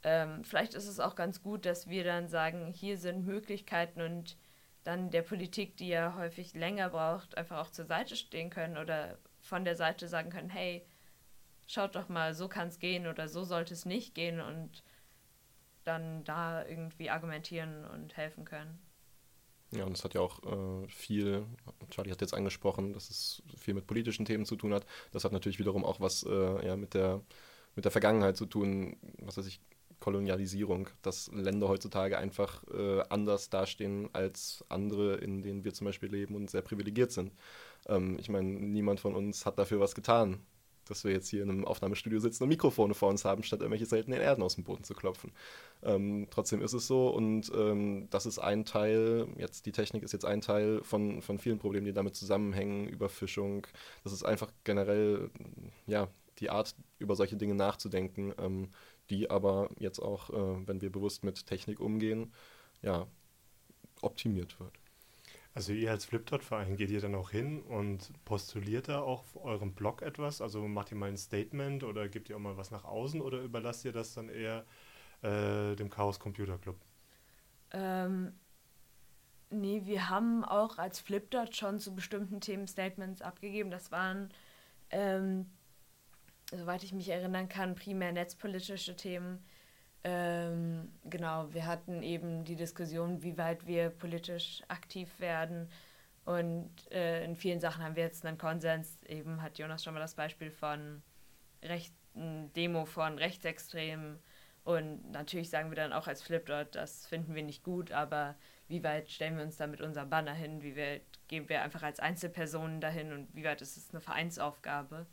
ähm, vielleicht ist es auch ganz gut, dass wir dann sagen, hier sind Möglichkeiten und dann der Politik, die ja häufig länger braucht, einfach auch zur Seite stehen können oder von der Seite sagen können, hey, schaut doch mal, so kann es gehen oder so sollte es nicht gehen und dann da irgendwie argumentieren und helfen können. Ja, und es hat ja auch äh, viel, Charlie hat jetzt angesprochen, dass es viel mit politischen Themen zu tun hat. Das hat natürlich wiederum auch was äh, ja, mit, der, mit der Vergangenheit zu tun, was weiß ich, Kolonialisierung, dass Länder heutzutage einfach äh, anders dastehen als andere, in denen wir zum Beispiel leben und sehr privilegiert sind. Ähm, ich meine, niemand von uns hat dafür was getan dass wir jetzt hier in einem Aufnahmestudio sitzen und Mikrofone vor uns haben, statt irgendwelche seltenen Erden aus dem Boden zu klopfen. Ähm, trotzdem ist es so und ähm, das ist ein Teil, jetzt die Technik ist jetzt ein Teil von, von vielen Problemen, die damit zusammenhängen, Überfischung. Das ist einfach generell, ja, die Art, über solche Dinge nachzudenken, ähm, die aber jetzt auch, äh, wenn wir bewusst mit Technik umgehen, ja, optimiert wird. Also ihr als Flipdot-Verein geht ihr dann auch hin und postuliert da auch auf eurem Blog etwas? Also macht ihr mal ein Statement oder gebt ihr auch mal was nach außen oder überlasst ihr das dann eher äh, dem Chaos Computer Club? Ähm, nee, wir haben auch als Flipdot schon zu bestimmten Themen Statements abgegeben. Das waren, ähm, soweit ich mich erinnern kann, primär netzpolitische Themen ähm, genau, wir hatten eben die Diskussion, wie weit wir politisch aktiv werden. Und äh, in vielen Sachen haben wir jetzt einen Konsens. Eben hat Jonas schon mal das Beispiel von rechten Demo von Rechtsextremen. Und natürlich sagen wir dann auch als Flipdot, das finden wir nicht gut, aber wie weit stellen wir uns da mit unserem Banner hin? Wie weit gehen wir einfach als Einzelpersonen dahin und wie weit ist es eine Vereinsaufgabe?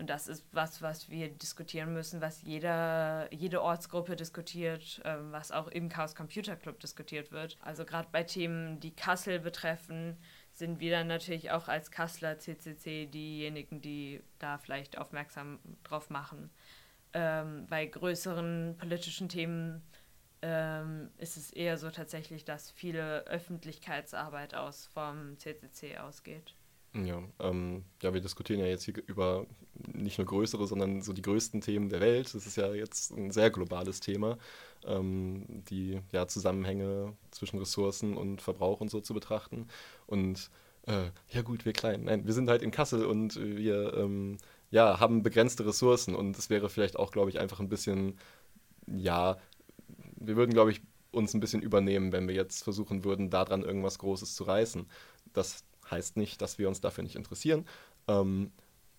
Und das ist was, was wir diskutieren müssen, was jeder, jede Ortsgruppe diskutiert, ähm, was auch im Chaos Computer Club diskutiert wird. Also gerade bei Themen, die Kassel betreffen, sind wir dann natürlich auch als Kasseler CCC diejenigen, die da vielleicht aufmerksam drauf machen. Ähm, bei größeren politischen Themen ähm, ist es eher so tatsächlich, dass viele Öffentlichkeitsarbeit aus vom CCC ausgeht. Ja, ähm, ja, wir diskutieren ja jetzt hier über nicht nur größere, sondern so die größten Themen der Welt. Das ist ja jetzt ein sehr globales Thema, ähm, die ja, Zusammenhänge zwischen Ressourcen und Verbrauch und so zu betrachten. Und äh, ja gut, wir klein. Nein, wir sind halt in Kassel und wir ähm, ja, haben begrenzte Ressourcen und es wäre vielleicht auch, glaube ich, einfach ein bisschen, ja, wir würden, glaube ich, uns ein bisschen übernehmen, wenn wir jetzt versuchen würden, daran irgendwas Großes zu reißen. Das Heißt nicht, dass wir uns dafür nicht interessieren. Ähm,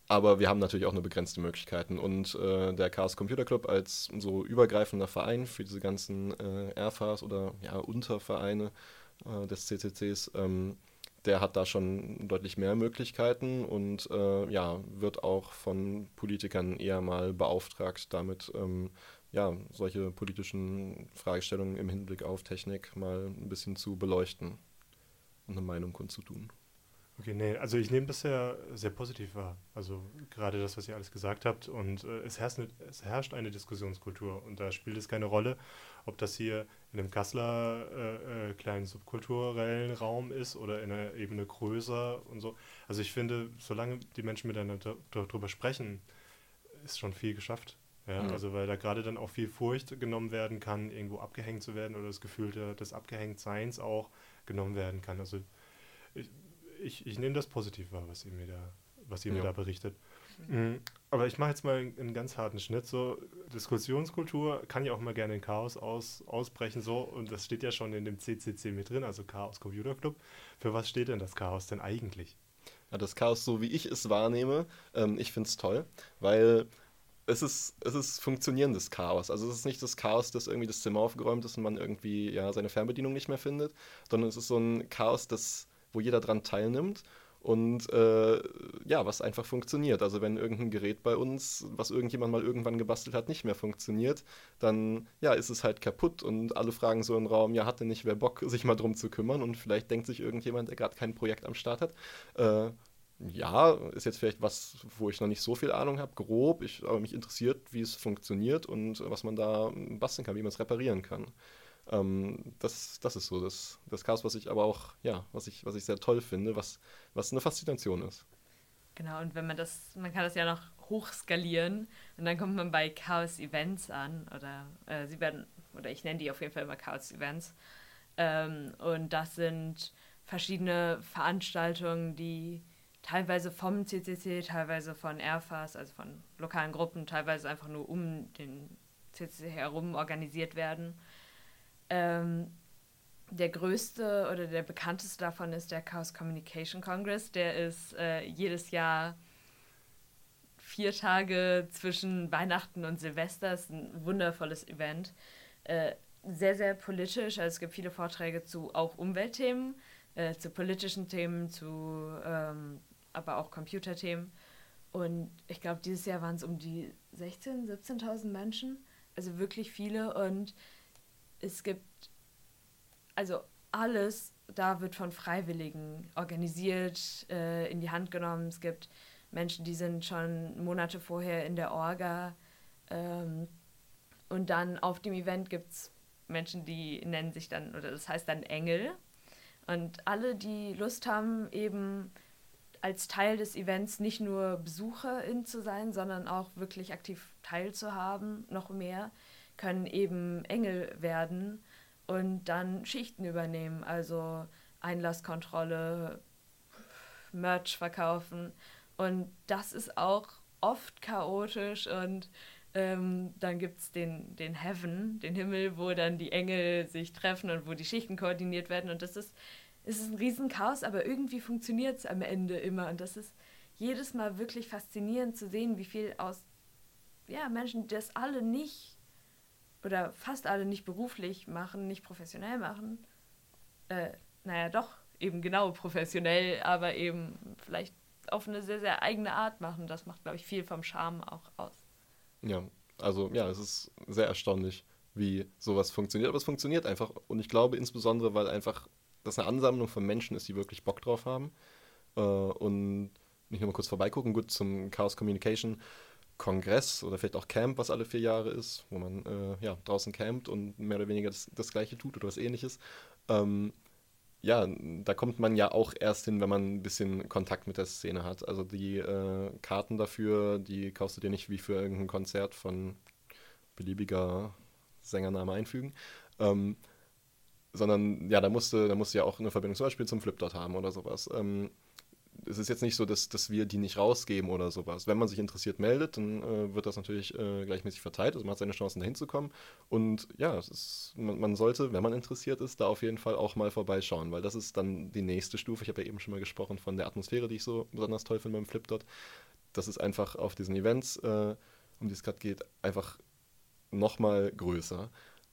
aber wir haben natürlich auch nur begrenzte Möglichkeiten. Und äh, der Chaos Computer Club als so übergreifender Verein für diese ganzen äh, RFAs oder ja, Untervereine äh, des CCCs, ähm, der hat da schon deutlich mehr Möglichkeiten und äh, ja, wird auch von Politikern eher mal beauftragt, damit ähm, ja, solche politischen Fragestellungen im Hinblick auf Technik mal ein bisschen zu beleuchten und eine Meinung kundzutun. Okay, nee, also ich nehme das ja sehr positiv wahr. Also gerade das, was ihr alles gesagt habt. Und äh, es, herrscht eine, es herrscht eine Diskussionskultur. Und da spielt es keine Rolle, ob das hier in einem Kasseler äh, äh, kleinen subkulturellen Raum ist oder in einer Ebene größer und so. Also ich finde, solange die Menschen miteinander darüber sprechen, ist schon viel geschafft. Ja, mhm. Also weil da gerade dann auch viel Furcht genommen werden kann, irgendwo abgehängt zu werden oder das Gefühl des Abgehängtseins auch genommen werden kann. Also ich, ich, ich nehme das positiv wahr, was ihr mir da, was ihr ja. mir da berichtet. Mhm. Aber ich mache jetzt mal einen, einen, ganz harten Schnitt. So, Diskussionskultur kann ja auch mal gerne in Chaos aus, ausbrechen, so, und das steht ja schon in dem CCC mit drin, also Chaos Computer Club. Für was steht denn das Chaos denn eigentlich? Ja, das Chaos, so wie ich es wahrnehme, ähm, ich finde es toll, weil es ist, es ist funktionierendes Chaos. Also es ist nicht das Chaos, dass irgendwie das Zimmer aufgeräumt ist und man irgendwie ja, seine Fernbedienung nicht mehr findet, sondern es ist so ein Chaos, das wo jeder dran teilnimmt und äh, ja, was einfach funktioniert. Also wenn irgendein Gerät bei uns, was irgendjemand mal irgendwann gebastelt hat, nicht mehr funktioniert, dann ja, ist es halt kaputt und alle fragen so im Raum, ja, hat denn nicht wer Bock, sich mal drum zu kümmern und vielleicht denkt sich irgendjemand, der gerade kein Projekt am Start hat, äh, ja, ist jetzt vielleicht was, wo ich noch nicht so viel Ahnung habe, grob, ich, aber mich interessiert, wie es funktioniert und was man da basteln kann, wie man es reparieren kann. Ähm, das, das ist so das, das Chaos, was ich aber auch, ja, was ich, was ich sehr toll finde, was, was eine Faszination ist. Genau, und wenn man das, man kann das ja noch hochskalieren und dann kommt man bei Chaos Events an oder äh, sie werden, oder ich nenne die auf jeden Fall immer Chaos Events. Ähm, und das sind verschiedene Veranstaltungen, die teilweise vom CCC, teilweise von Airfast, also von lokalen Gruppen, teilweise einfach nur um den CCC herum organisiert werden. Ähm, der größte oder der bekannteste davon ist der Chaos Communication Congress. Der ist äh, jedes Jahr vier Tage zwischen Weihnachten und Silvester. Ist ein wundervolles Event. Äh, sehr, sehr politisch. Also es gibt viele Vorträge zu auch Umweltthemen, äh, zu politischen Themen, zu ähm, aber auch Computerthemen. Und ich glaube, dieses Jahr waren es um die 16.000, 17.000 Menschen. Also wirklich viele. Und es gibt, also alles da wird von Freiwilligen organisiert, äh, in die Hand genommen. Es gibt Menschen, die sind schon Monate vorher in der Orga. Ähm, und dann auf dem Event gibt es Menschen, die nennen sich dann, oder das heißt dann Engel. Und alle, die Lust haben, eben als Teil des Events nicht nur Besucherin zu sein, sondern auch wirklich aktiv teilzuhaben, noch mehr, können eben Engel werden und dann Schichten übernehmen, also Einlasskontrolle, Merch verkaufen. Und das ist auch oft chaotisch und ähm, dann gibt es den, den Heaven, den Himmel, wo dann die Engel sich treffen und wo die Schichten koordiniert werden. Und das ist ist ein Riesenchaos, aber irgendwie funktioniert es am Ende immer. Und das ist jedes Mal wirklich faszinierend zu sehen, wie viel aus ja, Menschen, die das alle nicht oder fast alle nicht beruflich machen, nicht professionell machen, äh, naja, doch, eben genau professionell, aber eben vielleicht auf eine sehr, sehr eigene Art machen. Das macht, glaube ich, viel vom Charme auch aus. Ja, also ja, es ist sehr erstaunlich, wie sowas funktioniert. Aber es funktioniert einfach. Und ich glaube insbesondere, weil einfach das eine Ansammlung von Menschen ist, die wirklich Bock drauf haben. Äh, und nicht nur mal kurz vorbeigucken, gut zum Chaos Communication Kongress oder vielleicht auch Camp, was alle vier Jahre ist, wo man äh, ja, draußen campt und mehr oder weniger das, das Gleiche tut oder was ähnliches. Ähm, ja, da kommt man ja auch erst hin, wenn man ein bisschen Kontakt mit der Szene hat. Also die äh, Karten dafür, die kaufst du dir nicht wie für irgendein Konzert von beliebiger Sängername einfügen. Ähm, sondern ja, da musste, da musste ja auch eine Verbindung zum Beispiel zum Flipdot haben oder sowas. Ähm, es ist jetzt nicht so, dass, dass wir die nicht rausgeben oder sowas. Wenn man sich interessiert meldet, dann äh, wird das natürlich äh, gleichmäßig verteilt. Also man hat seine Chancen, dahin zu kommen. Und ja, ist, man, man, sollte, wenn man interessiert ist, da auf jeden Fall auch mal vorbeischauen, weil das ist dann die nächste Stufe. Ich habe ja eben schon mal gesprochen von der Atmosphäre, die ich so besonders toll finde beim Flipdot. Das ist einfach auf diesen Events, äh, um die es gerade geht, einfach nochmal größer.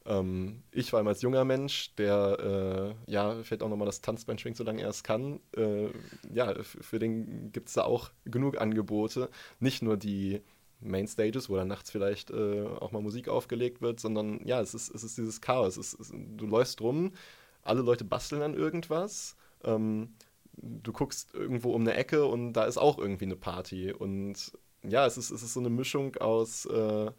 Ähm, ich war als junger Mensch, der äh, ja vielleicht auch nochmal das Tanzbein schwingt, solange er es kann. Äh, ja, für den gibt es da auch genug Angebote. Nicht nur die Mainstages, wo dann nachts vielleicht äh, auch mal Musik aufgelegt wird, sondern ja, es ist, es ist dieses Chaos. Es ist, du läufst rum, alle Leute basteln an irgendwas. Ähm, du guckst irgendwo um eine Ecke und da ist auch irgendwie eine Party. Und ja, es ist, es ist so eine Mischung aus äh,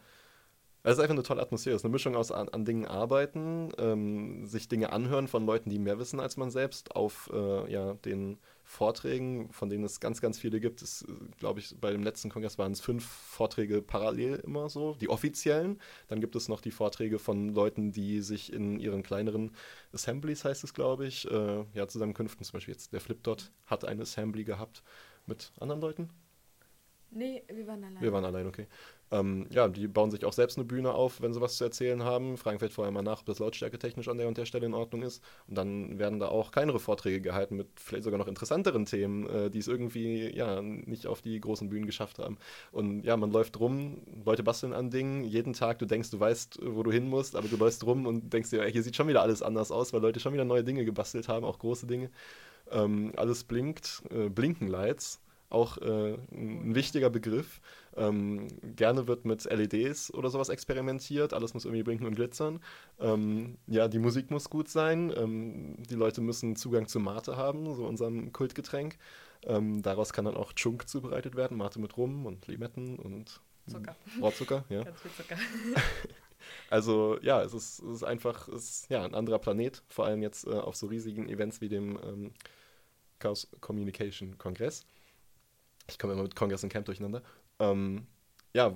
es ist einfach eine tolle Atmosphäre. Es ist eine Mischung aus an, an Dingen arbeiten, ähm, sich Dinge anhören von Leuten, die mehr wissen als man selbst, auf äh, ja, den Vorträgen, von denen es ganz, ganz viele gibt. glaube ich, bei dem letzten Kongress waren es fünf Vorträge parallel immer so, die offiziellen. Dann gibt es noch die Vorträge von Leuten, die sich in ihren kleineren Assemblies, heißt es, glaube ich, äh, ja, Zusammenkünften, zum Beispiel jetzt der Flipdot hat eine Assembly gehabt mit anderen Leuten. Nee, wir waren allein. Wir waren allein, okay. Ähm, ja, die bauen sich auch selbst eine Bühne auf, wenn sie was zu erzählen haben, fragen vielleicht vorher mal nach, ob das Lautstärke technisch an der und der Stelle in Ordnung ist. Und dann werden da auch kleinere Vorträge gehalten mit vielleicht sogar noch interessanteren Themen, äh, die es irgendwie ja nicht auf die großen Bühnen geschafft haben. Und ja, man läuft rum, Leute basteln an Dingen, jeden Tag, du denkst, du weißt, wo du hin musst, aber du läufst rum und denkst dir, hier sieht schon wieder alles anders aus, weil Leute schon wieder neue Dinge gebastelt haben, auch große Dinge. Ähm, alles blinkt, äh, blinken Lights auch äh, ein wichtiger Begriff. Ähm, gerne wird mit LEDs oder sowas experimentiert. Alles muss irgendwie blinken und glitzern. Ähm, ja, die Musik muss gut sein. Ähm, die Leute müssen Zugang zu Mate haben, so unserem Kultgetränk. Ähm, daraus kann dann auch Chunk zubereitet werden. Mate mit Rum und Limetten und Zucker. Rohrzucker, ja. Ganz viel Zucker. also ja, es ist, es ist einfach es ist, ja, ein anderer Planet, vor allem jetzt äh, auf so riesigen Events wie dem ähm, Chaos Communication Kongress. Ich komme immer mit Kongress und Camp durcheinander. Ähm, ja,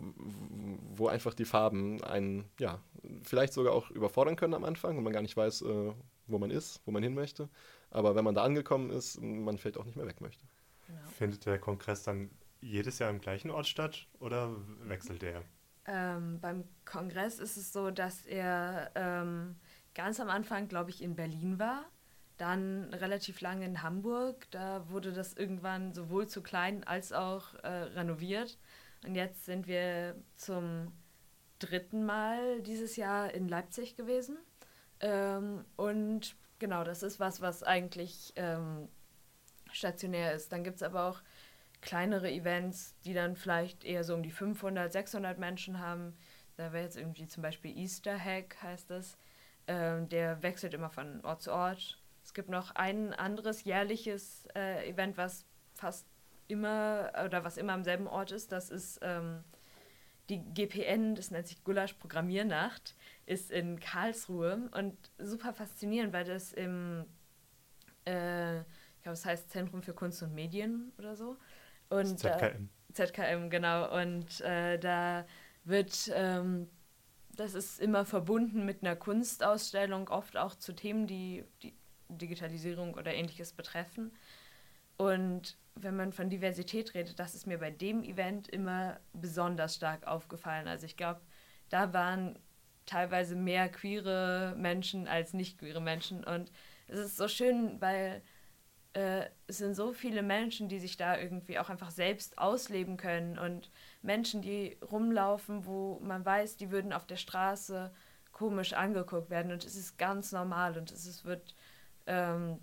wo einfach die Farben einen, ja, vielleicht sogar auch überfordern können am Anfang und man gar nicht weiß, äh, wo man ist, wo man hin möchte. Aber wenn man da angekommen ist, man vielleicht auch nicht mehr weg möchte. Genau. Findet der Kongress dann jedes Jahr im gleichen Ort statt oder wechselt der? Ähm, beim Kongress ist es so, dass er ähm, ganz am Anfang, glaube ich, in Berlin war, dann relativ lange in Hamburg. Da wurde das irgendwann sowohl zu klein als auch äh, renoviert. Und jetzt sind wir zum dritten Mal dieses Jahr in Leipzig gewesen. Ähm, und genau, das ist was, was eigentlich ähm, stationär ist. Dann gibt es aber auch kleinere Events, die dann vielleicht eher so um die 500, 600 Menschen haben. Da wäre jetzt irgendwie zum Beispiel Easter Hack, heißt das. Ähm, der wechselt immer von Ort zu Ort. Es gibt noch ein anderes jährliches äh, Event, was fast immer oder was immer am selben Ort ist. Das ist ähm, die GPN, das nennt sich Gulasch Programmiernacht, ist in Karlsruhe und super faszinierend, weil das im, äh, ich glaube, es heißt Zentrum für Kunst und Medien oder so. Und, ZKM. Äh, ZKM, genau. Und äh, da wird, ähm, das ist immer verbunden mit einer Kunstausstellung, oft auch zu Themen, die, die Digitalisierung oder ähnliches betreffen. Und wenn man von Diversität redet, das ist mir bei dem Event immer besonders stark aufgefallen. Also ich glaube, da waren teilweise mehr queere Menschen als nicht queere Menschen. Und es ist so schön, weil äh, es sind so viele Menschen, die sich da irgendwie auch einfach selbst ausleben können und Menschen, die rumlaufen, wo man weiß, die würden auf der Straße komisch angeguckt werden und es ist ganz normal und es ist, wird, ähm,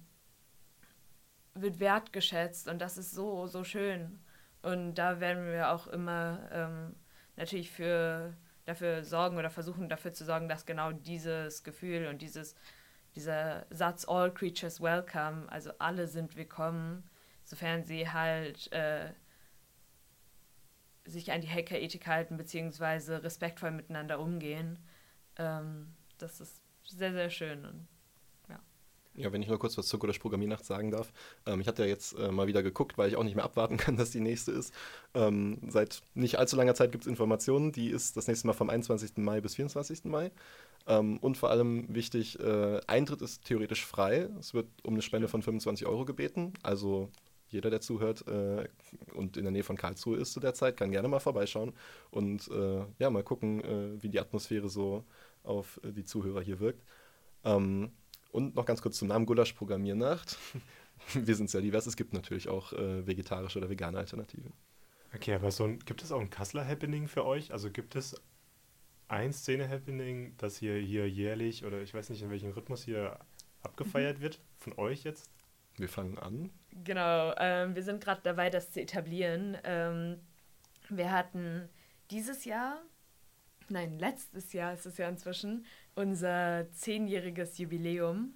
wird wertgeschätzt und das ist so, so schön. Und da werden wir auch immer ähm, natürlich für, dafür sorgen oder versuchen dafür zu sorgen, dass genau dieses Gefühl und dieses dieser Satz All Creatures Welcome, also alle sind willkommen, sofern sie halt äh, sich an die Hackerethik halten, beziehungsweise respektvoll miteinander umgehen. Ähm, das ist sehr, sehr schön. Und, ja. wenn ich nur kurz was zur Gulasch Programmiernacht sagen darf. Ähm, ich hatte ja jetzt äh, mal wieder geguckt, weil ich auch nicht mehr abwarten kann, dass die nächste ist. Ähm, seit nicht allzu langer Zeit gibt es Informationen. Die ist das nächste Mal vom 21. Mai bis 24. Mai. Ähm, und vor allem wichtig, äh, Eintritt ist theoretisch frei. Es wird um eine Spende von 25 Euro gebeten. Also jeder, der zuhört äh, und in der Nähe von Karlsruhe ist zu der Zeit, kann gerne mal vorbeischauen und äh, ja, mal gucken, äh, wie die Atmosphäre so auf äh, die Zuhörer hier wirkt. Ähm, und noch ganz kurz zum Namen Gulasch Programmiernacht. Wir sind sehr divers. Es gibt natürlich auch äh, vegetarische oder vegane Alternativen. Okay, aber so ein, gibt es auch ein Kassler Happening für euch? Also gibt es ein Szene-Happening, das hier, hier jährlich oder ich weiß nicht in welchem Rhythmus hier abgefeiert mhm. wird, von euch jetzt? Wir fangen an. Genau, ähm, wir sind gerade dabei, das zu etablieren. Ähm, wir hatten dieses Jahr, nein, letztes Jahr ist es ja inzwischen, unser zehnjähriges Jubiläum.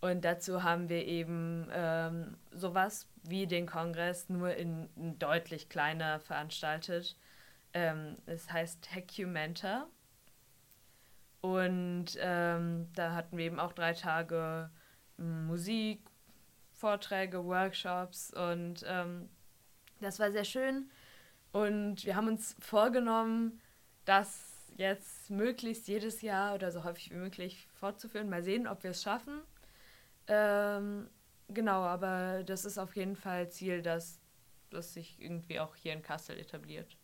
Und dazu haben wir eben ähm, sowas wie den Kongress nur in, in deutlich kleiner veranstaltet. Ähm, es heißt Hacumenta. Und ähm, da hatten wir eben auch drei Tage hm, Musik, Vorträge, Workshops und ähm, das war sehr schön. Und wir haben uns vorgenommen, das jetzt möglichst jedes Jahr oder so häufig wie möglich fortzuführen. Mal sehen, ob wir es schaffen. Ähm, genau, aber das ist auf jeden Fall Ziel, dass das sich irgendwie auch hier in Kassel etabliert.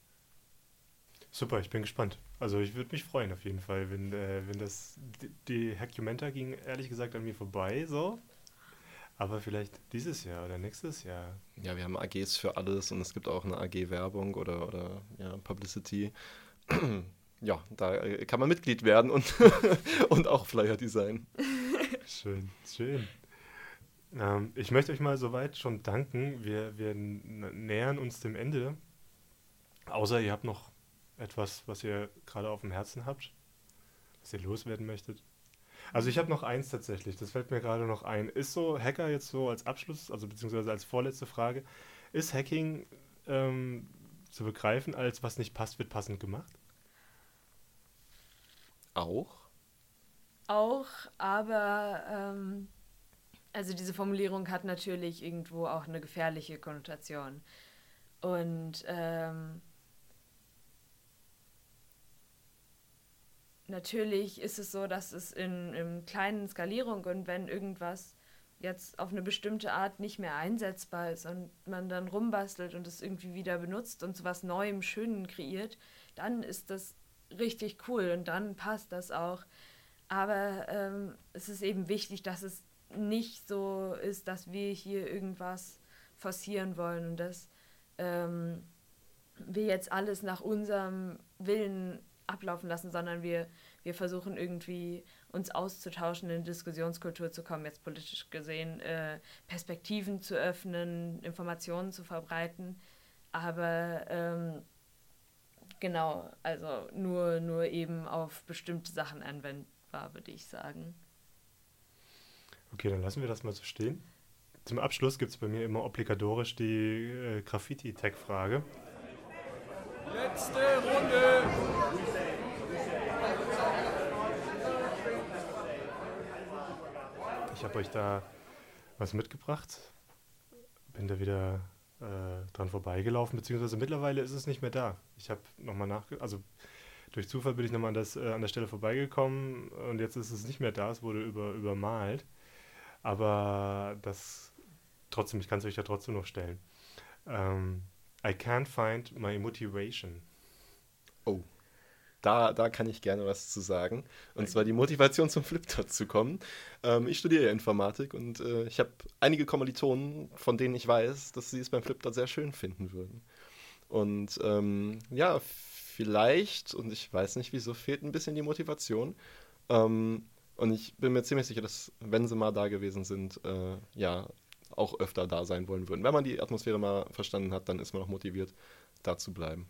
Super, ich bin gespannt. Also ich würde mich freuen auf jeden Fall, wenn, äh, wenn das, die, die Hackumenta ging ehrlich gesagt an mir vorbei, so. Aber vielleicht dieses Jahr oder nächstes Jahr. Ja, wir haben AGs für alles und es gibt auch eine AG-Werbung oder, oder ja, Publicity. Ja, da äh, kann man Mitglied werden und, und auch Flyer design. Schön, schön. Ähm, ich möchte euch mal soweit schon danken. Wir, wir nähern uns dem Ende. Außer ihr habt noch etwas, was ihr gerade auf dem Herzen habt, was ihr loswerden möchtet? Also ich habe noch eins tatsächlich, das fällt mir gerade noch ein. Ist so Hacker jetzt so als Abschluss, also beziehungsweise als vorletzte Frage, ist Hacking ähm, zu begreifen als was nicht passt, wird passend gemacht? Auch? Auch, aber ähm, also diese Formulierung hat natürlich irgendwo auch eine gefährliche Konnotation. Und ähm, natürlich ist es so, dass es in, in kleinen Skalierung und wenn irgendwas jetzt auf eine bestimmte Art nicht mehr einsetzbar ist und man dann rumbastelt und es irgendwie wieder benutzt und sowas Neuem, Schönen kreiert, dann ist das richtig cool und dann passt das auch. Aber ähm, es ist eben wichtig, dass es nicht so ist, dass wir hier irgendwas forcieren wollen und dass ähm, wir jetzt alles nach unserem Willen ablaufen lassen, sondern wir, wir versuchen irgendwie uns auszutauschen, in Diskussionskultur zu kommen, jetzt politisch gesehen, äh, Perspektiven zu öffnen, Informationen zu verbreiten. Aber ähm, genau, also nur, nur eben auf bestimmte Sachen anwendbar, würde ich sagen. Okay, dann lassen wir das mal so stehen. Zum Abschluss gibt es bei mir immer obligatorisch die äh, Graffiti-Tag-Frage. Letzte Runde! Ich habe euch da was mitgebracht. Bin da wieder äh, dran vorbeigelaufen, beziehungsweise mittlerweile ist es nicht mehr da. Ich habe nochmal nach, also durch Zufall bin ich nochmal an, äh, an der Stelle vorbeigekommen und jetzt ist es nicht mehr da, es wurde über, übermalt. Aber das trotzdem, ich kann es euch ja trotzdem noch stellen. Ähm, I can't find my motivation. Oh. Da, da kann ich gerne was zu sagen. Und zwar die Motivation zum Flipdot zu kommen. Ähm, ich studiere ja Informatik und äh, ich habe einige Kommilitonen, von denen ich weiß, dass sie es beim Flipdot sehr schön finden würden. Und ähm, ja, vielleicht, und ich weiß nicht wieso, fehlt ein bisschen die Motivation. Ähm, und ich bin mir ziemlich sicher, dass, wenn sie mal da gewesen sind, äh, ja, auch öfter da sein wollen würden. Wenn man die Atmosphäre mal verstanden hat, dann ist man auch motiviert, da zu bleiben.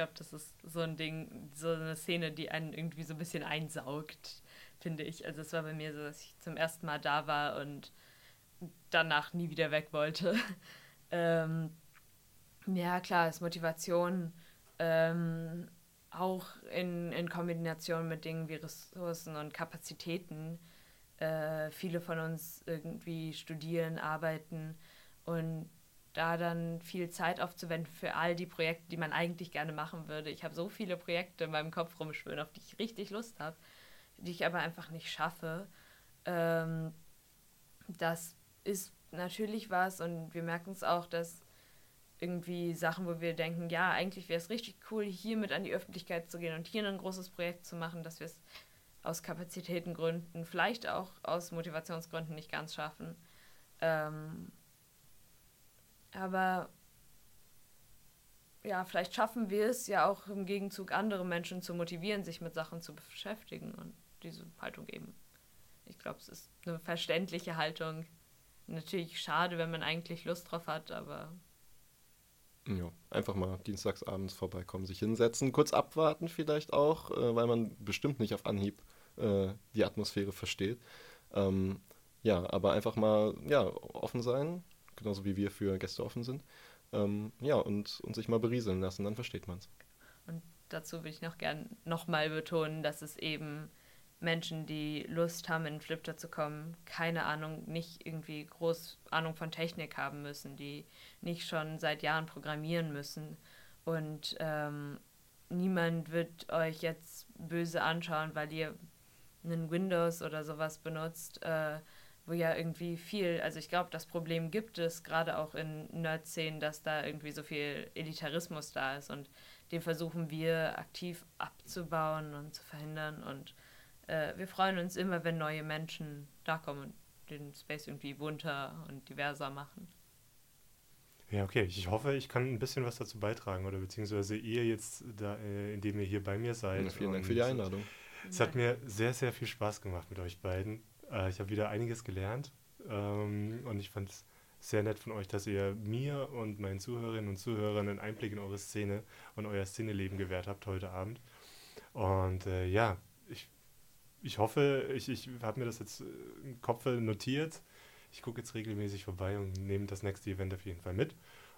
Ich glaube, das ist so ein Ding, so eine Szene, die einen irgendwie so ein bisschen einsaugt, finde ich. Also es war bei mir so, dass ich zum ersten Mal da war und danach nie wieder weg wollte. ähm, ja, klar, ist Motivation ähm, auch in, in Kombination mit Dingen wie Ressourcen und Kapazitäten. Äh, viele von uns irgendwie studieren, arbeiten und da dann viel Zeit aufzuwenden für all die Projekte, die man eigentlich gerne machen würde. Ich habe so viele Projekte in meinem Kopf rumschwören, auf die ich richtig Lust habe, die ich aber einfach nicht schaffe. Ähm, das ist natürlich was und wir merken es auch, dass irgendwie Sachen, wo wir denken, ja, eigentlich wäre es richtig cool, hier mit an die Öffentlichkeit zu gehen und hier ein großes Projekt zu machen, dass wir es aus Kapazitätengründen, vielleicht auch aus Motivationsgründen nicht ganz schaffen. Ähm, aber ja, vielleicht schaffen wir es ja auch im Gegenzug andere Menschen zu motivieren, sich mit Sachen zu beschäftigen und diese Haltung eben. Ich glaube, es ist eine verständliche Haltung. Natürlich schade, wenn man eigentlich Lust drauf hat, aber ja, einfach mal dienstagsabends vorbeikommen, sich hinsetzen, kurz abwarten vielleicht auch, äh, weil man bestimmt nicht auf Anhieb äh, die Atmosphäre versteht. Ähm, ja, aber einfach mal ja, offen sein, genauso wie wir für Gäste offen sind. Ähm, ja, und, und sich mal berieseln lassen, dann versteht man es. Und dazu will ich noch gern nochmal betonen, dass es eben Menschen, die Lust haben, in Flipter zu kommen, keine Ahnung, nicht irgendwie groß Ahnung von Technik haben müssen, die nicht schon seit Jahren programmieren müssen. Und ähm, niemand wird euch jetzt böse anschauen, weil ihr einen Windows oder sowas benutzt, äh, wo ja irgendwie viel, also ich glaube, das Problem gibt es gerade auch in Nerd-Szenen, dass da irgendwie so viel Elitarismus da ist und den versuchen wir aktiv abzubauen und zu verhindern und äh, wir freuen uns immer, wenn neue Menschen da kommen und den Space irgendwie bunter und diverser machen. Ja, okay. Ich hoffe, ich kann ein bisschen was dazu beitragen oder beziehungsweise ihr jetzt, da, äh, indem ihr hier bei mir seid. Ja, vielen Dank für die Einladung. Es hat mir sehr, sehr viel Spaß gemacht mit euch beiden. Äh, ich habe wieder einiges gelernt ähm, und ich fand es sehr nett von euch, dass ihr mir und meinen Zuhörerinnen und Zuhörern einen Einblick in eure Szene und euer Szeneleben gewährt habt heute Abend. Und äh, ja, ich ich hoffe, ich, ich habe mir das jetzt äh, im Kopf notiert. Ich gucke jetzt regelmäßig vorbei und nehme das nächste Event auf jeden Fall mit.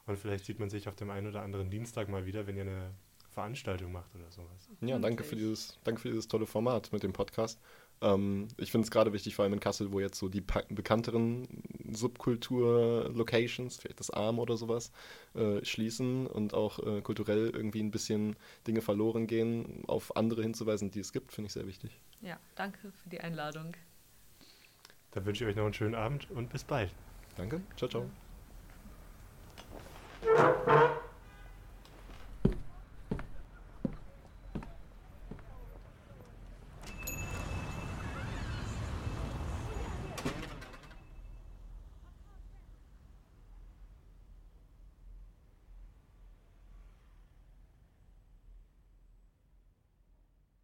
Und vielleicht sieht man sich auf dem einen oder anderen Dienstag mal wieder, wenn ihr eine Veranstaltung macht oder sowas. Ja, danke für dieses, danke für dieses tolle Format mit dem Podcast. Ähm, ich finde es gerade wichtig, vor allem in Kassel, wo jetzt so die bekannteren Subkultur-Locations, vielleicht das Arm oder sowas, äh, schließen und auch äh, kulturell irgendwie ein bisschen Dinge verloren gehen, auf andere hinzuweisen, die es gibt, finde ich sehr wichtig. Ja, danke für die Einladung. Dann wünsche ich euch noch einen schönen Abend und bis bald. Danke. Ciao, ciao.